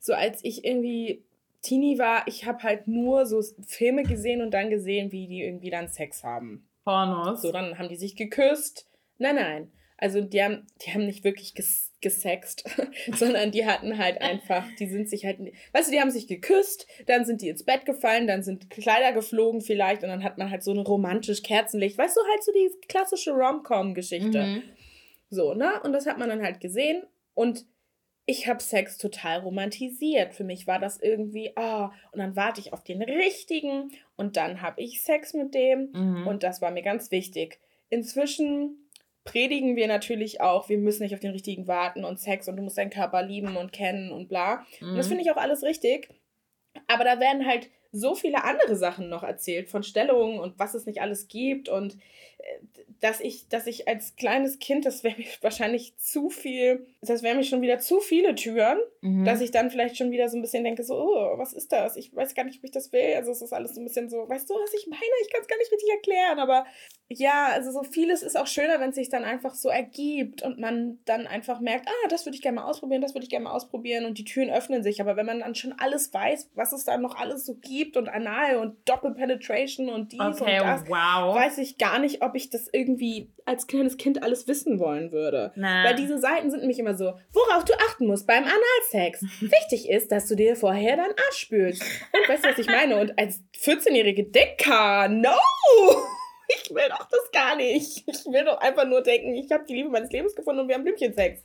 A: So als ich irgendwie Teenie war, ich habe halt nur so Filme gesehen und dann gesehen, wie die irgendwie dann Sex haben. Pornos. So, dann haben die sich geküsst. Nein, nein. Also die haben, die haben nicht wirklich ges gesext, (laughs) sondern die hatten halt einfach, die sind sich halt, weißt du, die haben sich geküsst, dann sind die ins Bett gefallen, dann sind Kleider geflogen vielleicht und dann hat man halt so eine romantisch Kerzenlicht, weißt du, halt so die klassische Rom-Com-Geschichte. Mhm. So, ne? Und das hat man dann halt gesehen und ich habe Sex total romantisiert. Für mich war das irgendwie, ah, oh, und dann warte ich auf den richtigen und dann habe ich Sex mit dem mhm. und das war mir ganz wichtig. Inzwischen predigen wir natürlich auch, wir müssen nicht auf den richtigen warten und Sex und du musst deinen Körper lieben und kennen und bla. Mhm. Und das mhm. finde ich auch alles richtig. Aber da werden halt so viele andere Sachen noch erzählt, von Stellungen und was es nicht alles gibt und äh, dass ich, dass ich als kleines Kind, das wäre mir (laughs) wahrscheinlich zu viel, das wäre mir schon wieder zu viele Türen, mhm. dass ich dann vielleicht schon wieder so ein bisschen denke, so, oh, was ist das? Ich weiß gar nicht, ob ich das will. Also es ist alles so ein bisschen so, weißt du, was ich meine? Ich kann es gar nicht richtig erklären, aber ja, also so vieles ist auch schöner, wenn es sich dann einfach so ergibt und man dann einfach merkt, ah, das würde ich gerne mal ausprobieren, das würde ich gerne mal ausprobieren und die Türen öffnen sich. Aber wenn man dann schon alles weiß, was es da noch alles so gibt und Anal und Doppelpenetration und dies okay, und das, wow. weiß ich gar nicht, ob ich das irgendwie als kleines Kind alles wissen wollen würde. Na. Weil diese Seiten sind nämlich immer so, worauf du achten musst beim Analsex. (laughs) Wichtig ist, dass du dir vorher deinen Arsch spülst. Und weißt du, was ich meine? Und als 14-jährige Dicker, no! Ich will doch das gar nicht. Ich will doch einfach nur denken, ich habe die Liebe meines Lebens gefunden und wir haben Blümchensex.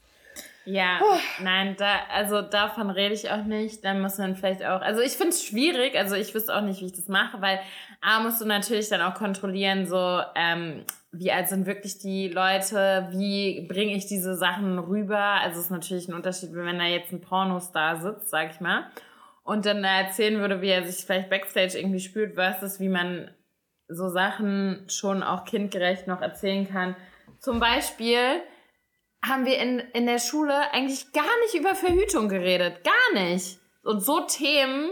B: Ja, oh. nein, da, also davon rede ich auch nicht. Da muss man vielleicht auch, also ich finde es schwierig, also ich wüsste auch nicht, wie ich das mache, weil A, musst du natürlich dann auch kontrollieren, so, ähm, wie alt sind wirklich die Leute, wie bringe ich diese Sachen rüber. Also es ist natürlich ein Unterschied, wenn da jetzt ein Pornostar sitzt, sag ich mal, und dann erzählen würde, wie er sich vielleicht Backstage irgendwie spürt, versus wie man so Sachen schon auch kindgerecht noch erzählen kann. Zum Beispiel haben wir in, in der Schule eigentlich gar nicht über Verhütung geredet. Gar nicht. Und so Themen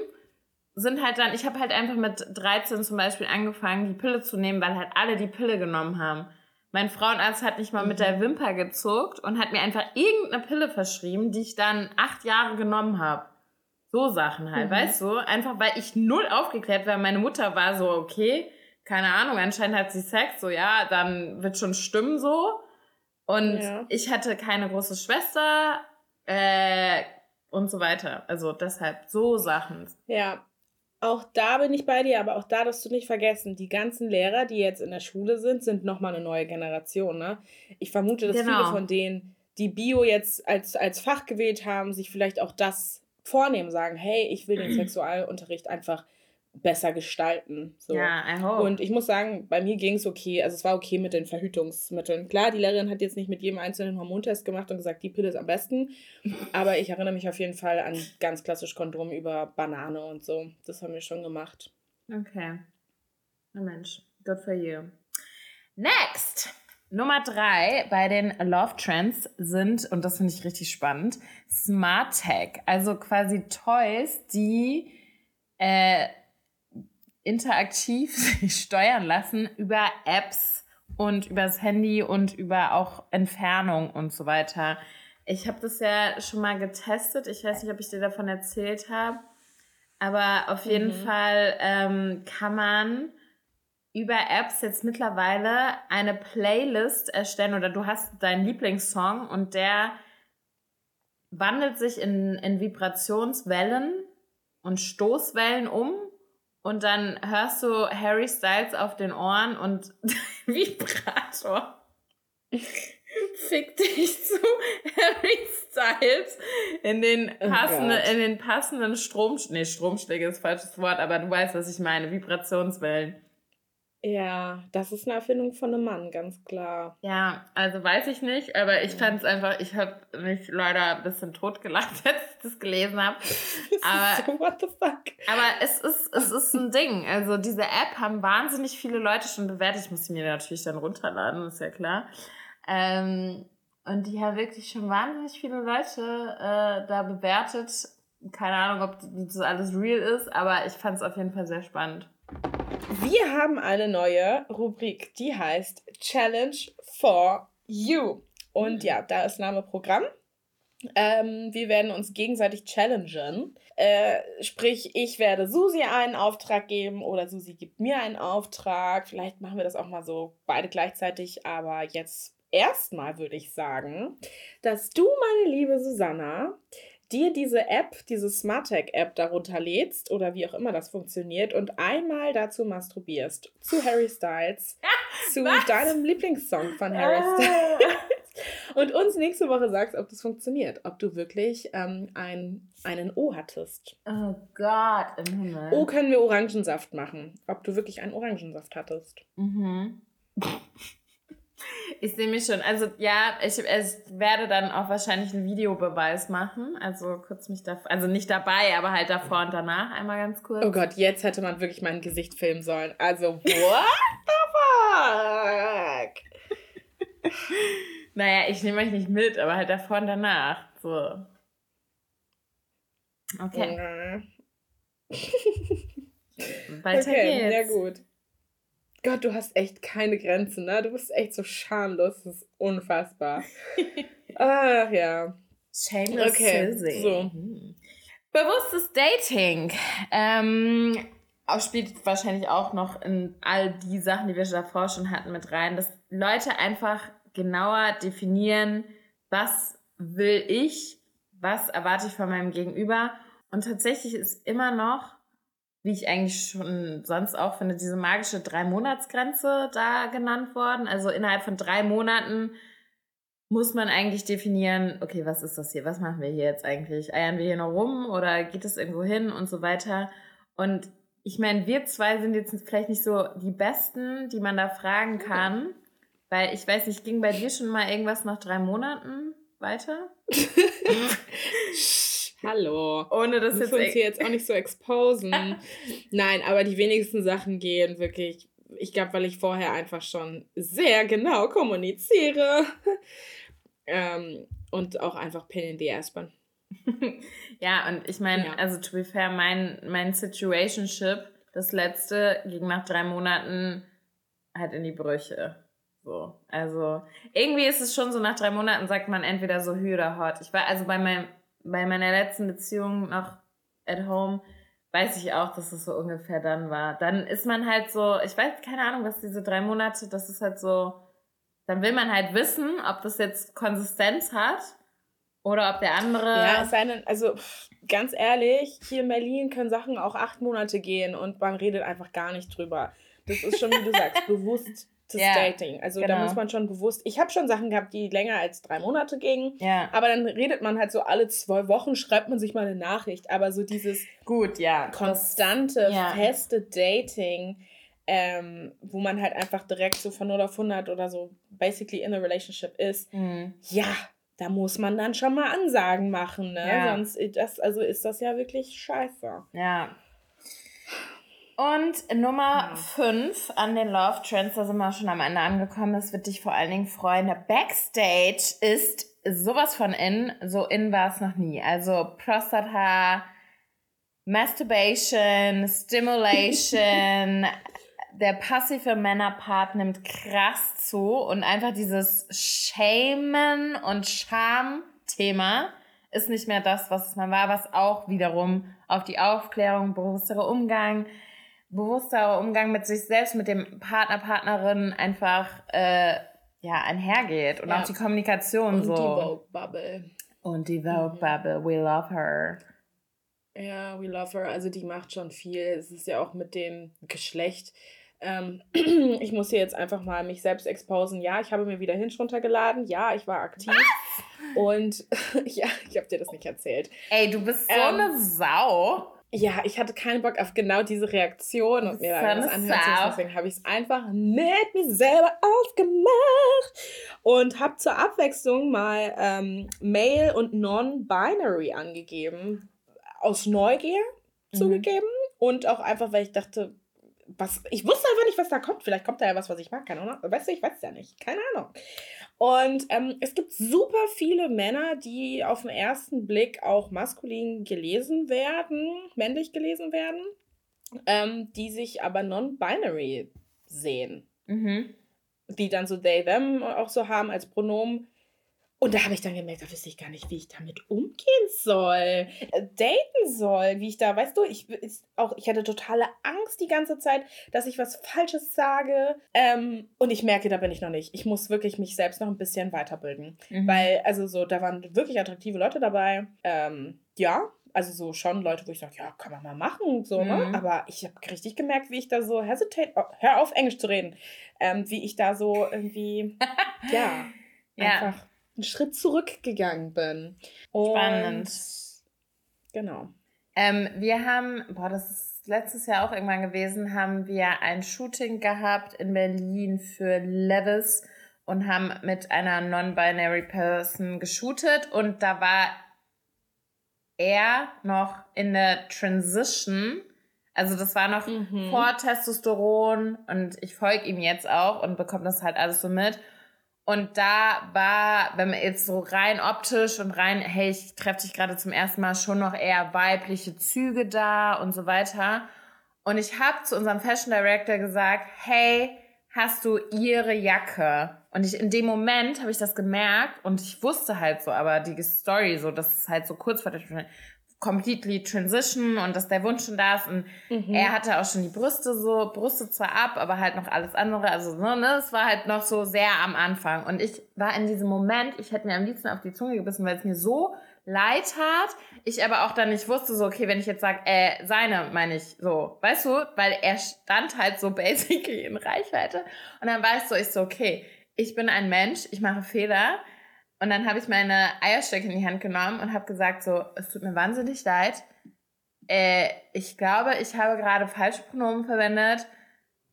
B: sind halt dann, ich habe halt einfach mit 13 zum Beispiel angefangen, die Pille zu nehmen, weil halt alle die Pille genommen haben. Mein Frauenarzt hat nicht mal mit der mhm. Wimper gezuckt und hat mir einfach irgendeine Pille verschrieben, die ich dann acht Jahre genommen habe. So Sachen halt, mhm. weißt du? Einfach weil ich null aufgeklärt war. Meine Mutter war so, okay, keine Ahnung, anscheinend hat sie Sex, so ja, dann wird schon stimmen so. Und ja. ich hatte keine große Schwester äh, und so weiter. Also deshalb so Sachen.
A: Ja, auch da bin ich bei dir, aber auch da darfst du nicht vergessen, die ganzen Lehrer, die jetzt in der Schule sind, sind nochmal eine neue Generation. Ne? Ich vermute, dass genau. viele von denen, die Bio jetzt als, als Fach gewählt haben, sich vielleicht auch das vornehmen, sagen, hey, ich will den (clears throat) Sexualunterricht einfach besser gestalten. So. Ja, I hope. Und ich muss sagen, bei mir ging es okay. Also es war okay mit den Verhütungsmitteln. Klar, die Lehrerin hat jetzt nicht mit jedem einzelnen Hormontest gemacht und gesagt, die Pille ist am besten. Aber ich erinnere mich auf jeden Fall an ganz klassisch Kondom über Banane und so. Das haben wir schon gemacht.
B: Okay. Na Mensch, good for you. Next! Nummer drei bei den Love Trends sind, und das finde ich richtig spannend, Smart Tech. Also quasi Toys, die äh, interaktiv (laughs) sich steuern lassen über Apps und übers Handy und über auch Entfernung und so weiter. Ich habe das ja schon mal getestet. Ich weiß nicht, ob ich dir davon erzählt habe. Aber auf jeden mhm. Fall ähm, kann man über Apps jetzt mittlerweile eine Playlist erstellen oder du hast deinen Lieblingssong und der wandelt sich in, in Vibrationswellen und Stoßwellen um und dann hörst du Harry Styles auf den Ohren und (laughs) Vibrator fickt dich zu Harry Styles in den, oh passende, oh in den passenden Strom... Nee, Stromschläge ist falsches Wort, aber du weißt, was ich meine. Vibrationswellen.
A: Ja, das ist eine Erfindung von einem Mann, ganz klar.
B: Ja, also weiß ich nicht, aber ich fand es einfach, ich habe mich leider ein bisschen totgelacht, (laughs) als ich das gelesen habe. (laughs) Aber, so, what the fuck? aber es ist, es ist ein Ding. Also diese App haben wahnsinnig viele Leute schon bewertet. Ich muss sie mir natürlich dann runterladen, ist ja klar. Ähm, und die haben wirklich schon wahnsinnig viele Leute äh, da bewertet. Keine Ahnung, ob das alles real ist, aber ich fand es auf jeden Fall sehr spannend.
A: Wir haben eine neue Rubrik, die heißt Challenge for You. Und ja, da ist Name Programm. Ähm, wir werden uns gegenseitig challengen. Äh, sprich, ich werde Susi einen Auftrag geben oder Susi gibt mir einen Auftrag. Vielleicht machen wir das auch mal so beide gleichzeitig, aber jetzt erstmal würde ich sagen, dass du, meine liebe Susanna, dir diese App, diese SmartTech-App darunter lädst oder wie auch immer das funktioniert und einmal dazu masturbierst. Zu Harry Styles, (laughs) zu Was? deinem Lieblingssong von Harry ah. Styles. (laughs) und uns nächste Woche sagst, ob das funktioniert, ob du wirklich ähm, ein, einen O hattest.
B: Oh Gott, im Himmel.
A: O können wir Orangensaft machen, ob du wirklich einen Orangensaft hattest.
B: Mhm. Ich sehe mich schon. Also ja, ich, ich werde dann auch wahrscheinlich einen Videobeweis machen. Also kurz mich da, also nicht dabei, aber halt davor und danach einmal ganz kurz.
A: Oh Gott, jetzt hätte man wirklich mein Gesicht filmen sollen. Also what
B: the fuck? naja, ich nehme euch nicht mit, aber halt davor und danach. So. Okay.
A: Weiter okay, geht's. Ja gut. Gott, du hast echt keine Grenzen, ne? Du bist echt so schamlos. Das ist unfassbar. (laughs) Ach ja. Shameless
B: okay, so. Mhm. Bewusstes Dating. Ähm, auch spielt wahrscheinlich auch noch in all die Sachen, die wir davor schon hatten, mit rein, dass Leute einfach genauer definieren, was will ich, was erwarte ich von meinem Gegenüber. Und tatsächlich ist immer noch wie ich eigentlich schon sonst auch finde, diese magische Drei-Monats-Grenze da genannt worden. Also innerhalb von drei Monaten muss man eigentlich definieren, okay, was ist das hier? Was machen wir hier jetzt eigentlich? Eiern wir hier noch rum oder geht es irgendwo hin und so weiter? Und ich meine, wir zwei sind jetzt vielleicht nicht so die Besten, die man da fragen kann, weil ich weiß nicht, ging bei dir schon mal irgendwas nach drei Monaten weiter? (laughs) (laughs)
A: Hallo. Ohne das jetzt uns hier jetzt auch nicht so exposen. (laughs) Nein, aber die wenigsten Sachen gehen wirklich. Ich glaube, weil ich vorher einfach schon sehr genau kommuniziere. (laughs) ähm, und auch einfach Pain in the Ass bin.
B: ja, und ich meine, ja. also to be fair, mein, mein Situationship, das letzte, ging nach drei Monaten halt in die Brüche. So, also irgendwie ist es schon so, nach drei Monaten sagt man entweder so hü oder hot. Ich war also bei meinem bei meiner letzten Beziehung noch at home weiß ich auch, dass es so ungefähr dann war. Dann ist man halt so, ich weiß keine Ahnung, was diese drei Monate, das ist halt so, dann will man halt wissen, ob das jetzt Konsistenz hat oder ob der andere.
A: Ja, es sei denn, also ganz ehrlich, hier in Berlin können Sachen auch acht Monate gehen und man redet einfach gar nicht drüber. Das ist schon, wie du sagst, (laughs) bewusst das ja, Dating. Also genau. da muss man schon bewusst. Ich habe schon Sachen gehabt, die länger als drei Monate gingen. Ja. Aber dann redet man halt so alle zwei Wochen, schreibt man sich mal eine Nachricht. Aber so dieses
B: gut, ja,
A: konstante, das, ja. feste Dating, ähm, wo man halt einfach direkt so von 0 auf 100 oder so basically in a relationship ist, mhm. ja, da muss man dann schon mal Ansagen machen, ne? Ja. Sonst das, also ist das ja wirklich scheiße.
B: Ja. Und Nummer 5 ja. an den Love Trends, da sind wir schon am Ende angekommen, das wird dich vor allen Dingen freuen. Der Backstage ist sowas von in, so in war es noch nie. Also Prostata, Masturbation, Stimulation, (laughs) der passive Männerpart nimmt krass zu und einfach dieses Shamen und Scham-Thema ist nicht mehr das, was es mal war, was auch wiederum auf die Aufklärung, bewussterer Umgang, bewussterer Umgang mit sich selbst, mit dem Partner, Partnerin einfach äh, ja, einhergeht und ja. auch die Kommunikation und so. Und die Vogue Bubble. Und die Vogue mhm. Bubble. We love her.
A: Ja, we love her. Also die macht schon viel. Es ist ja auch mit dem Geschlecht. Ähm, (clears throat) ich muss hier jetzt einfach mal mich selbst exposen. Ja, ich habe mir wieder Hinge runtergeladen. Ja, ich war aktiv. Was? Und (laughs) ja, ich habe dir das nicht erzählt.
B: Ey, du bist so ähm, eine Sau.
A: Ja, ich hatte keinen Bock auf genau diese Reaktion und mir da das anhören Deswegen habe ich es einfach mit mir selber aufgemacht und habe zur Abwechslung mal ähm, Male und Non-Binary angegeben. Aus Neugier mhm. zugegeben und auch einfach, weil ich dachte, was, ich wusste einfach nicht, was da kommt. Vielleicht kommt da ja was, was ich mag, keine Ahnung. Weißt du, ich weiß es ja nicht. Keine Ahnung. Und ähm, es gibt super viele Männer, die auf den ersten Blick auch maskulin gelesen werden, männlich gelesen werden, ähm, die sich aber non-binary sehen. Mhm. Die dann so they, them auch so haben als Pronomen. Und da habe ich dann gemerkt, da wüsste ich gar nicht, wie ich damit umgehen soll, äh, daten soll, wie ich da, weißt du, ich, ist auch, ich hatte totale Angst die ganze Zeit, dass ich was Falsches sage. Ähm, und ich merke, da bin ich noch nicht. Ich muss wirklich mich selbst noch ein bisschen weiterbilden. Mhm. Weil, also so, da waren wirklich attraktive Leute dabei. Ähm, ja, also so schon Leute, wo ich sage, ja, kann man mal machen, so, ne? mhm. Aber ich habe richtig gemerkt, wie ich da so hesitate, oh, hör auf, Englisch zu reden, ähm, wie ich da so irgendwie, (laughs) ja, ja, einfach einen Schritt zurückgegangen bin. Und Spannend.
B: Genau. Ähm, wir haben, boah, das ist letztes Jahr auch irgendwann gewesen, haben wir ein Shooting gehabt in Berlin für Levis und haben mit einer non-binary Person geshootet und da war er noch in der Transition. Also das war noch mhm. vor Testosteron und ich folge ihm jetzt auch und bekomme das halt alles so mit. Und da war, wenn man jetzt so rein optisch und rein, hey, ich treffe dich gerade zum ersten Mal, schon noch eher weibliche Züge da und so weiter. Und ich habe zu unserem Fashion Director gesagt, hey, hast du ihre Jacke? Und ich in dem Moment habe ich das gemerkt und ich wusste halt so, aber die Story so, das ist halt so kurz vor der completely transition und dass der Wunsch schon da ist. Und mhm. er hatte auch schon die Brüste so, Brüste zwar ab, aber halt noch alles andere, also ne, ne, es war halt noch so sehr am Anfang. Und ich war in diesem Moment, ich hätte mir am liebsten auf die Zunge gebissen, weil es mir so leid tat, ich aber auch dann nicht wusste so, okay, wenn ich jetzt sage, äh, seine, meine ich so, weißt du, weil er stand halt so basically in Reichweite. Und dann weißt du, ich so, okay, ich bin ein Mensch, ich mache Fehler, und dann habe ich meine Eierstöcke in die Hand genommen und habe gesagt, so, es tut mir wahnsinnig leid. Äh, ich glaube, ich habe gerade falsche Pronomen verwendet.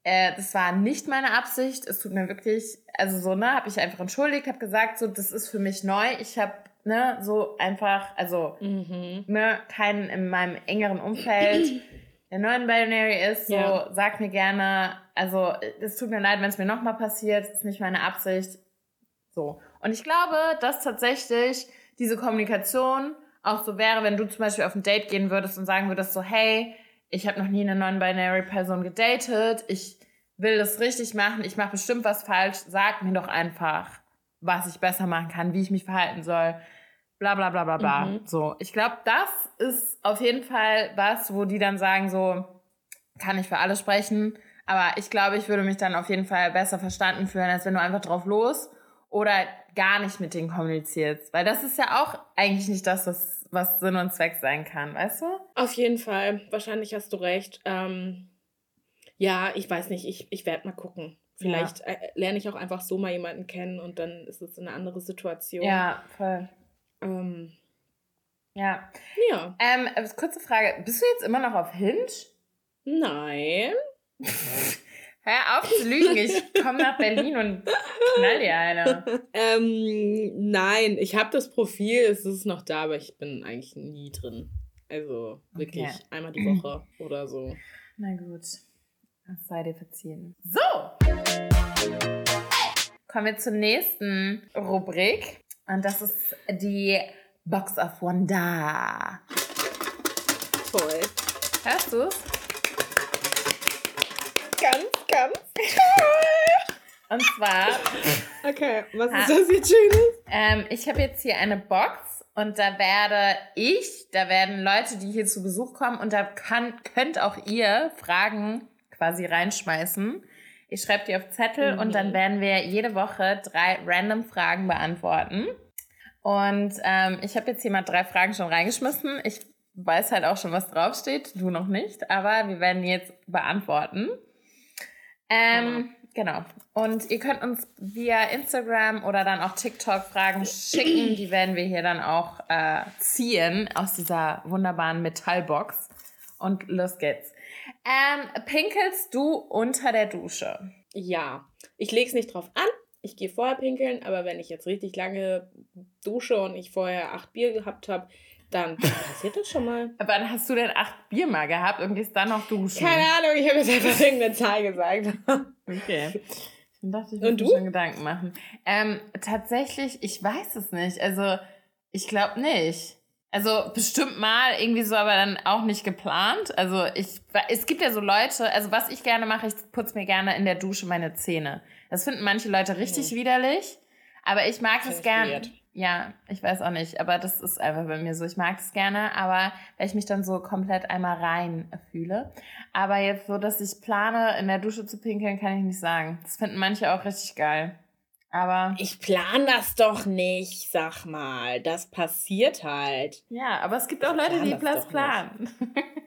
B: Äh, das war nicht meine Absicht. Es tut mir wirklich, also so, ne, habe ich einfach entschuldigt, habe gesagt, so, das ist für mich neu. Ich habe, ne, so einfach, also, mhm. ne, keinen in meinem engeren Umfeld, (clears throat) der neuen Binary ist, so, ja. sag mir gerne, also, es tut mir leid, wenn es mir nochmal passiert, das ist nicht meine Absicht. So. Und ich glaube, dass tatsächlich diese Kommunikation auch so wäre, wenn du zum Beispiel auf ein Date gehen würdest und sagen würdest so, hey, ich habe noch nie eine non-binary Person gedatet, ich will das richtig machen, ich mache bestimmt was falsch, sag mir doch einfach, was ich besser machen kann, wie ich mich verhalten soll, bla bla bla bla bla. Mhm. So, ich glaube, das ist auf jeden Fall was, wo die dann sagen so, kann ich für alle sprechen, aber ich glaube, ich würde mich dann auf jeden Fall besser verstanden fühlen, als wenn du einfach drauf los oder gar nicht mit denen kommunizierst. Weil das ist ja auch eigentlich nicht das, was, was Sinn und Zweck sein kann, weißt du?
A: Auf jeden Fall. Wahrscheinlich hast du recht. Ähm, ja, ich weiß nicht. Ich, ich werde mal gucken. Vielleicht ja. äh, lerne ich auch einfach so mal jemanden kennen und dann ist es eine andere Situation.
B: Ja, voll. Ähm, ja. Ja. Ähm, kurze Frage. Bist du jetzt immer noch auf Hinge?
A: Nein. (laughs)
B: Hör auf zu lügen, ich komme nach Berlin und knall dir eine. (laughs)
A: Ähm, nein, ich habe das Profil, es ist noch da, aber ich bin eigentlich nie drin. Also wirklich okay. einmal die Woche oder so.
B: Na gut, das sei dir verziehen. So! Kommen wir zur nächsten Rubrik. Und das ist die Box of Wonder. Toll. Hörst du's?
A: ganz
B: Und zwar.
A: Okay, was ist das jetzt Schönes?
B: Ähm, ich habe jetzt hier eine Box und da werde ich, da werden Leute, die hier zu Besuch kommen und da kann, könnt auch ihr Fragen quasi reinschmeißen. Ich schreibe die auf Zettel mhm. und dann werden wir jede Woche drei random Fragen beantworten. Und ähm, ich habe jetzt hier mal drei Fragen schon reingeschmissen. Ich weiß halt auch schon, was draufsteht. Du noch nicht, aber wir werden die jetzt beantworten. Ähm, genau. Und ihr könnt uns via Instagram oder dann auch TikTok Fragen schicken. Die werden wir hier dann auch äh, ziehen aus dieser wunderbaren Metallbox. Und los geht's. Ähm, pinkelst du unter der Dusche?
A: Ja. Ich leg's nicht drauf an. Ich gehe vorher pinkeln, aber wenn ich jetzt richtig lange dusche und ich vorher acht Bier gehabt habe, dann passiert das schon mal.
B: Aber dann hast du denn acht Bier mal gehabt und gehst dann noch duschen?
A: Keine Ahnung, ich habe jetzt einfach irgendeine Zahl gesagt.
B: okay. Ich dachte, ich mir schon Gedanken machen. Ähm, tatsächlich, ich weiß es nicht. Also, ich glaube nicht. Also bestimmt mal irgendwie so, aber dann auch nicht geplant. Also ich, es gibt ja so Leute, also was ich gerne mache, ich putze mir gerne in der Dusche meine Zähne. Das finden manche Leute richtig mhm. widerlich, aber ich mag es gerne. Ja, ich weiß auch nicht, aber das ist einfach bei mir so. Ich mag es gerne, aber weil ich mich dann so komplett einmal rein fühle. Aber jetzt so, dass ich plane, in der Dusche zu pinkeln, kann ich nicht sagen. Das finden manche auch richtig geil. Aber.
A: Ich plan das doch nicht, sag mal. Das passiert halt.
B: Ja, aber es gibt auch Leute, die Platz planen.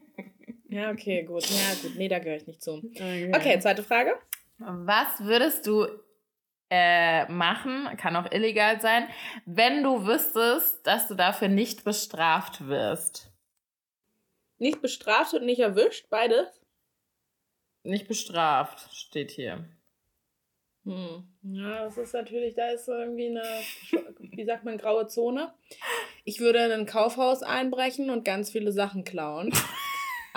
B: (laughs)
A: ja, okay, gut. Ja, gut. Nee, da gehöre ich nicht zu. Okay. okay, zweite Frage.
B: Was würdest du äh, machen, kann auch illegal sein, wenn du wüsstest, dass du dafür nicht bestraft wirst.
A: Nicht bestraft und nicht erwischt, beides?
B: Nicht bestraft, steht hier.
A: Hm. Ja, das ist natürlich, da ist irgendwie eine, wie sagt man, graue Zone. Ich würde in ein Kaufhaus einbrechen und ganz viele Sachen klauen. (laughs)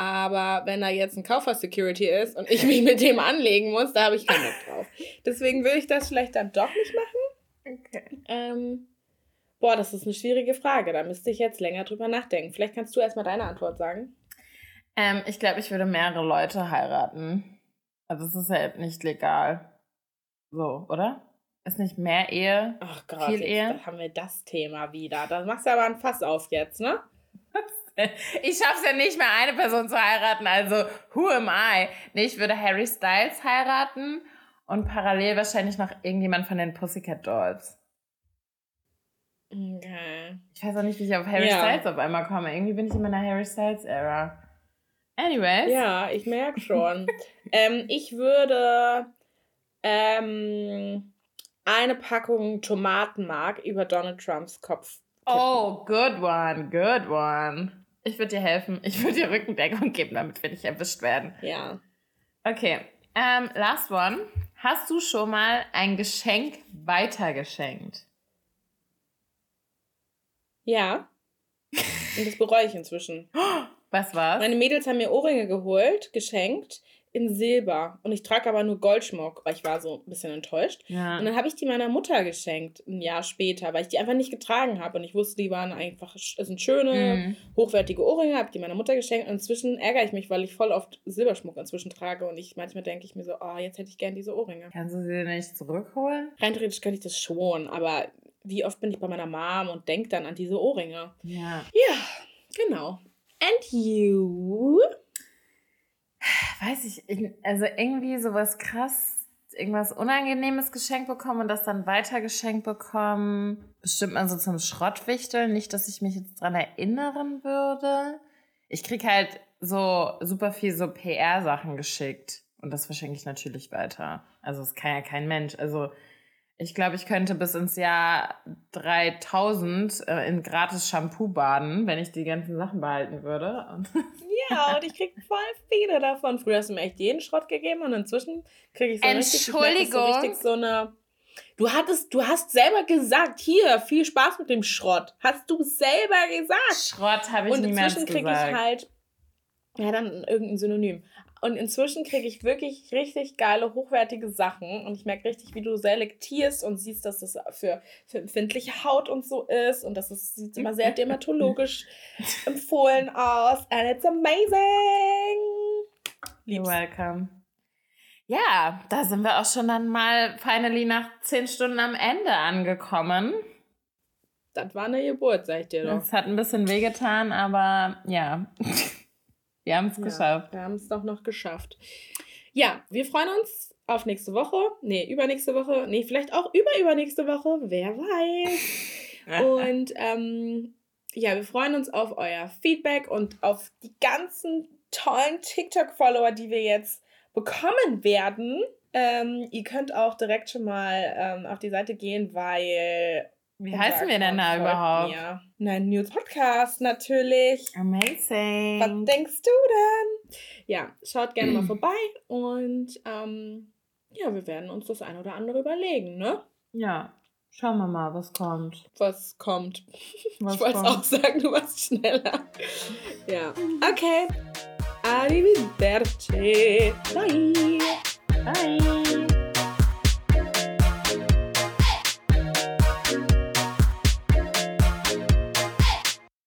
A: Aber wenn da jetzt ein Kaufhaus-Security ist und ich mich mit dem anlegen muss, da habe ich keinen Bock drauf. Deswegen würde ich das vielleicht dann doch nicht machen. Okay. Ähm, boah, das ist eine schwierige Frage. Da müsste ich jetzt länger drüber nachdenken. Vielleicht kannst du erstmal deine Antwort sagen.
B: Ähm, ich glaube, ich würde mehrere Leute heiraten. Also es ist ja nicht legal. So, oder? Ist nicht mehr Ehe?
A: Ach Gott, viel Ehe? haben wir das Thema wieder. Da machst du aber ein Fass auf jetzt, ne? (laughs)
B: Ich schaff's ja nicht mehr, eine Person zu heiraten, also who am I? Nee, ich würde Harry Styles heiraten und parallel wahrscheinlich noch irgendjemand von den Pussycat Dolls. Okay. Ich weiß auch nicht, wie ich auf Harry ja. Styles auf einmal komme. Irgendwie bin ich in meiner Harry Styles-Ära. Anyways.
A: Ja, ich merke schon. (laughs) ähm, ich würde ähm, eine Packung Tomatenmark über Donald Trumps Kopf.
B: Kippen. Oh, good one, good one. Ich würde dir helfen. Ich würde dir Rückendeckung geben, damit wir nicht erwischt werden. Ja. Okay. Ähm, last one. Hast du schon mal ein Geschenk weitergeschenkt?
A: Ja. Und das bereue ich inzwischen. (gasps)
B: Was war's?
A: Meine Mädels haben mir Ohrringe geholt, geschenkt in Silber und ich trage aber nur Goldschmuck, weil ich war so ein bisschen enttäuscht. Ja. Und dann habe ich die meiner Mutter geschenkt, ein Jahr später, weil ich die einfach nicht getragen habe und ich wusste, die waren einfach, es sind schöne, mhm. hochwertige Ohrringe, habe die meiner Mutter geschenkt und inzwischen ärgere ich mich, weil ich voll oft Silberschmuck inzwischen trage und ich manchmal denke ich mir so, oh, jetzt hätte ich gern diese Ohrringe.
B: Kannst du sie nicht zurückholen?
A: Rein theoretisch könnte ich das schon, aber wie oft bin ich bei meiner Mom und denke dann an diese Ohrringe. Ja. Ja, genau. And you?
B: Weiß ich, also irgendwie sowas krass, irgendwas Unangenehmes geschenkt bekommen und das dann weiter geschenkt bekommen. Bestimmt mal so zum Schrottwichteln. Nicht, dass ich mich jetzt dran erinnern würde. Ich krieg halt so super viel so PR-Sachen geschickt. Und das verschenke ich natürlich weiter. Also es kann ja kein Mensch. Also ich glaube, ich könnte bis ins Jahr 3000 äh, in gratis Shampoo baden, wenn ich die ganzen Sachen behalten würde. (laughs)
A: ja, und ich kriege voll viele davon. Früher hast du mir echt jeden Schrott gegeben und inzwischen kriege ich so Entschuldigung. Richtig, so richtig so eine. Du hattest, du hast selber gesagt, hier, viel Spaß mit dem Schrott. Hast du selber gesagt.
B: Schrott habe ich niemals gesagt. Und inzwischen kriege ich halt,
A: ja, dann irgendein Synonym. Und inzwischen kriege ich wirklich richtig geile, hochwertige Sachen. Und ich merke richtig, wie du selektierst und siehst, dass das für, für empfindliche Haut und so ist. Und das ist, sieht immer sehr dermatologisch (laughs) empfohlen aus. And it's amazing.
B: You're welcome. Ja, da sind wir auch schon dann mal finally nach zehn Stunden am Ende angekommen.
A: Das war eine Geburt, sag ich dir doch.
B: Es hat ein bisschen wehgetan, aber ja. (laughs) Wir haben es ja, geschafft.
A: Wir haben es doch noch geschafft. Ja, wir freuen uns auf nächste Woche. Nee, übernächste Woche. Nee, vielleicht auch überübernächste Woche. Wer weiß. (laughs) und ähm, ja, wir freuen uns auf euer Feedback und auf die ganzen tollen TikTok-Follower, die wir jetzt bekommen werden. Ähm, ihr könnt auch direkt schon mal ähm, auf die Seite gehen, weil
B: Wie heißen wir denn da überhaupt?
A: Mir. Nein, News Podcast natürlich.
B: Amazing.
A: Was denkst du denn? Ja, schaut gerne mal (clears throat) vorbei und ähm, ja, wir werden uns das ein oder andere überlegen, ne?
B: Ja. Schauen wir mal, was kommt.
A: Was kommt. (laughs) Was ich wollte es auch sagen, du warst schneller. Ja. Okay. Arrivederci. Bye.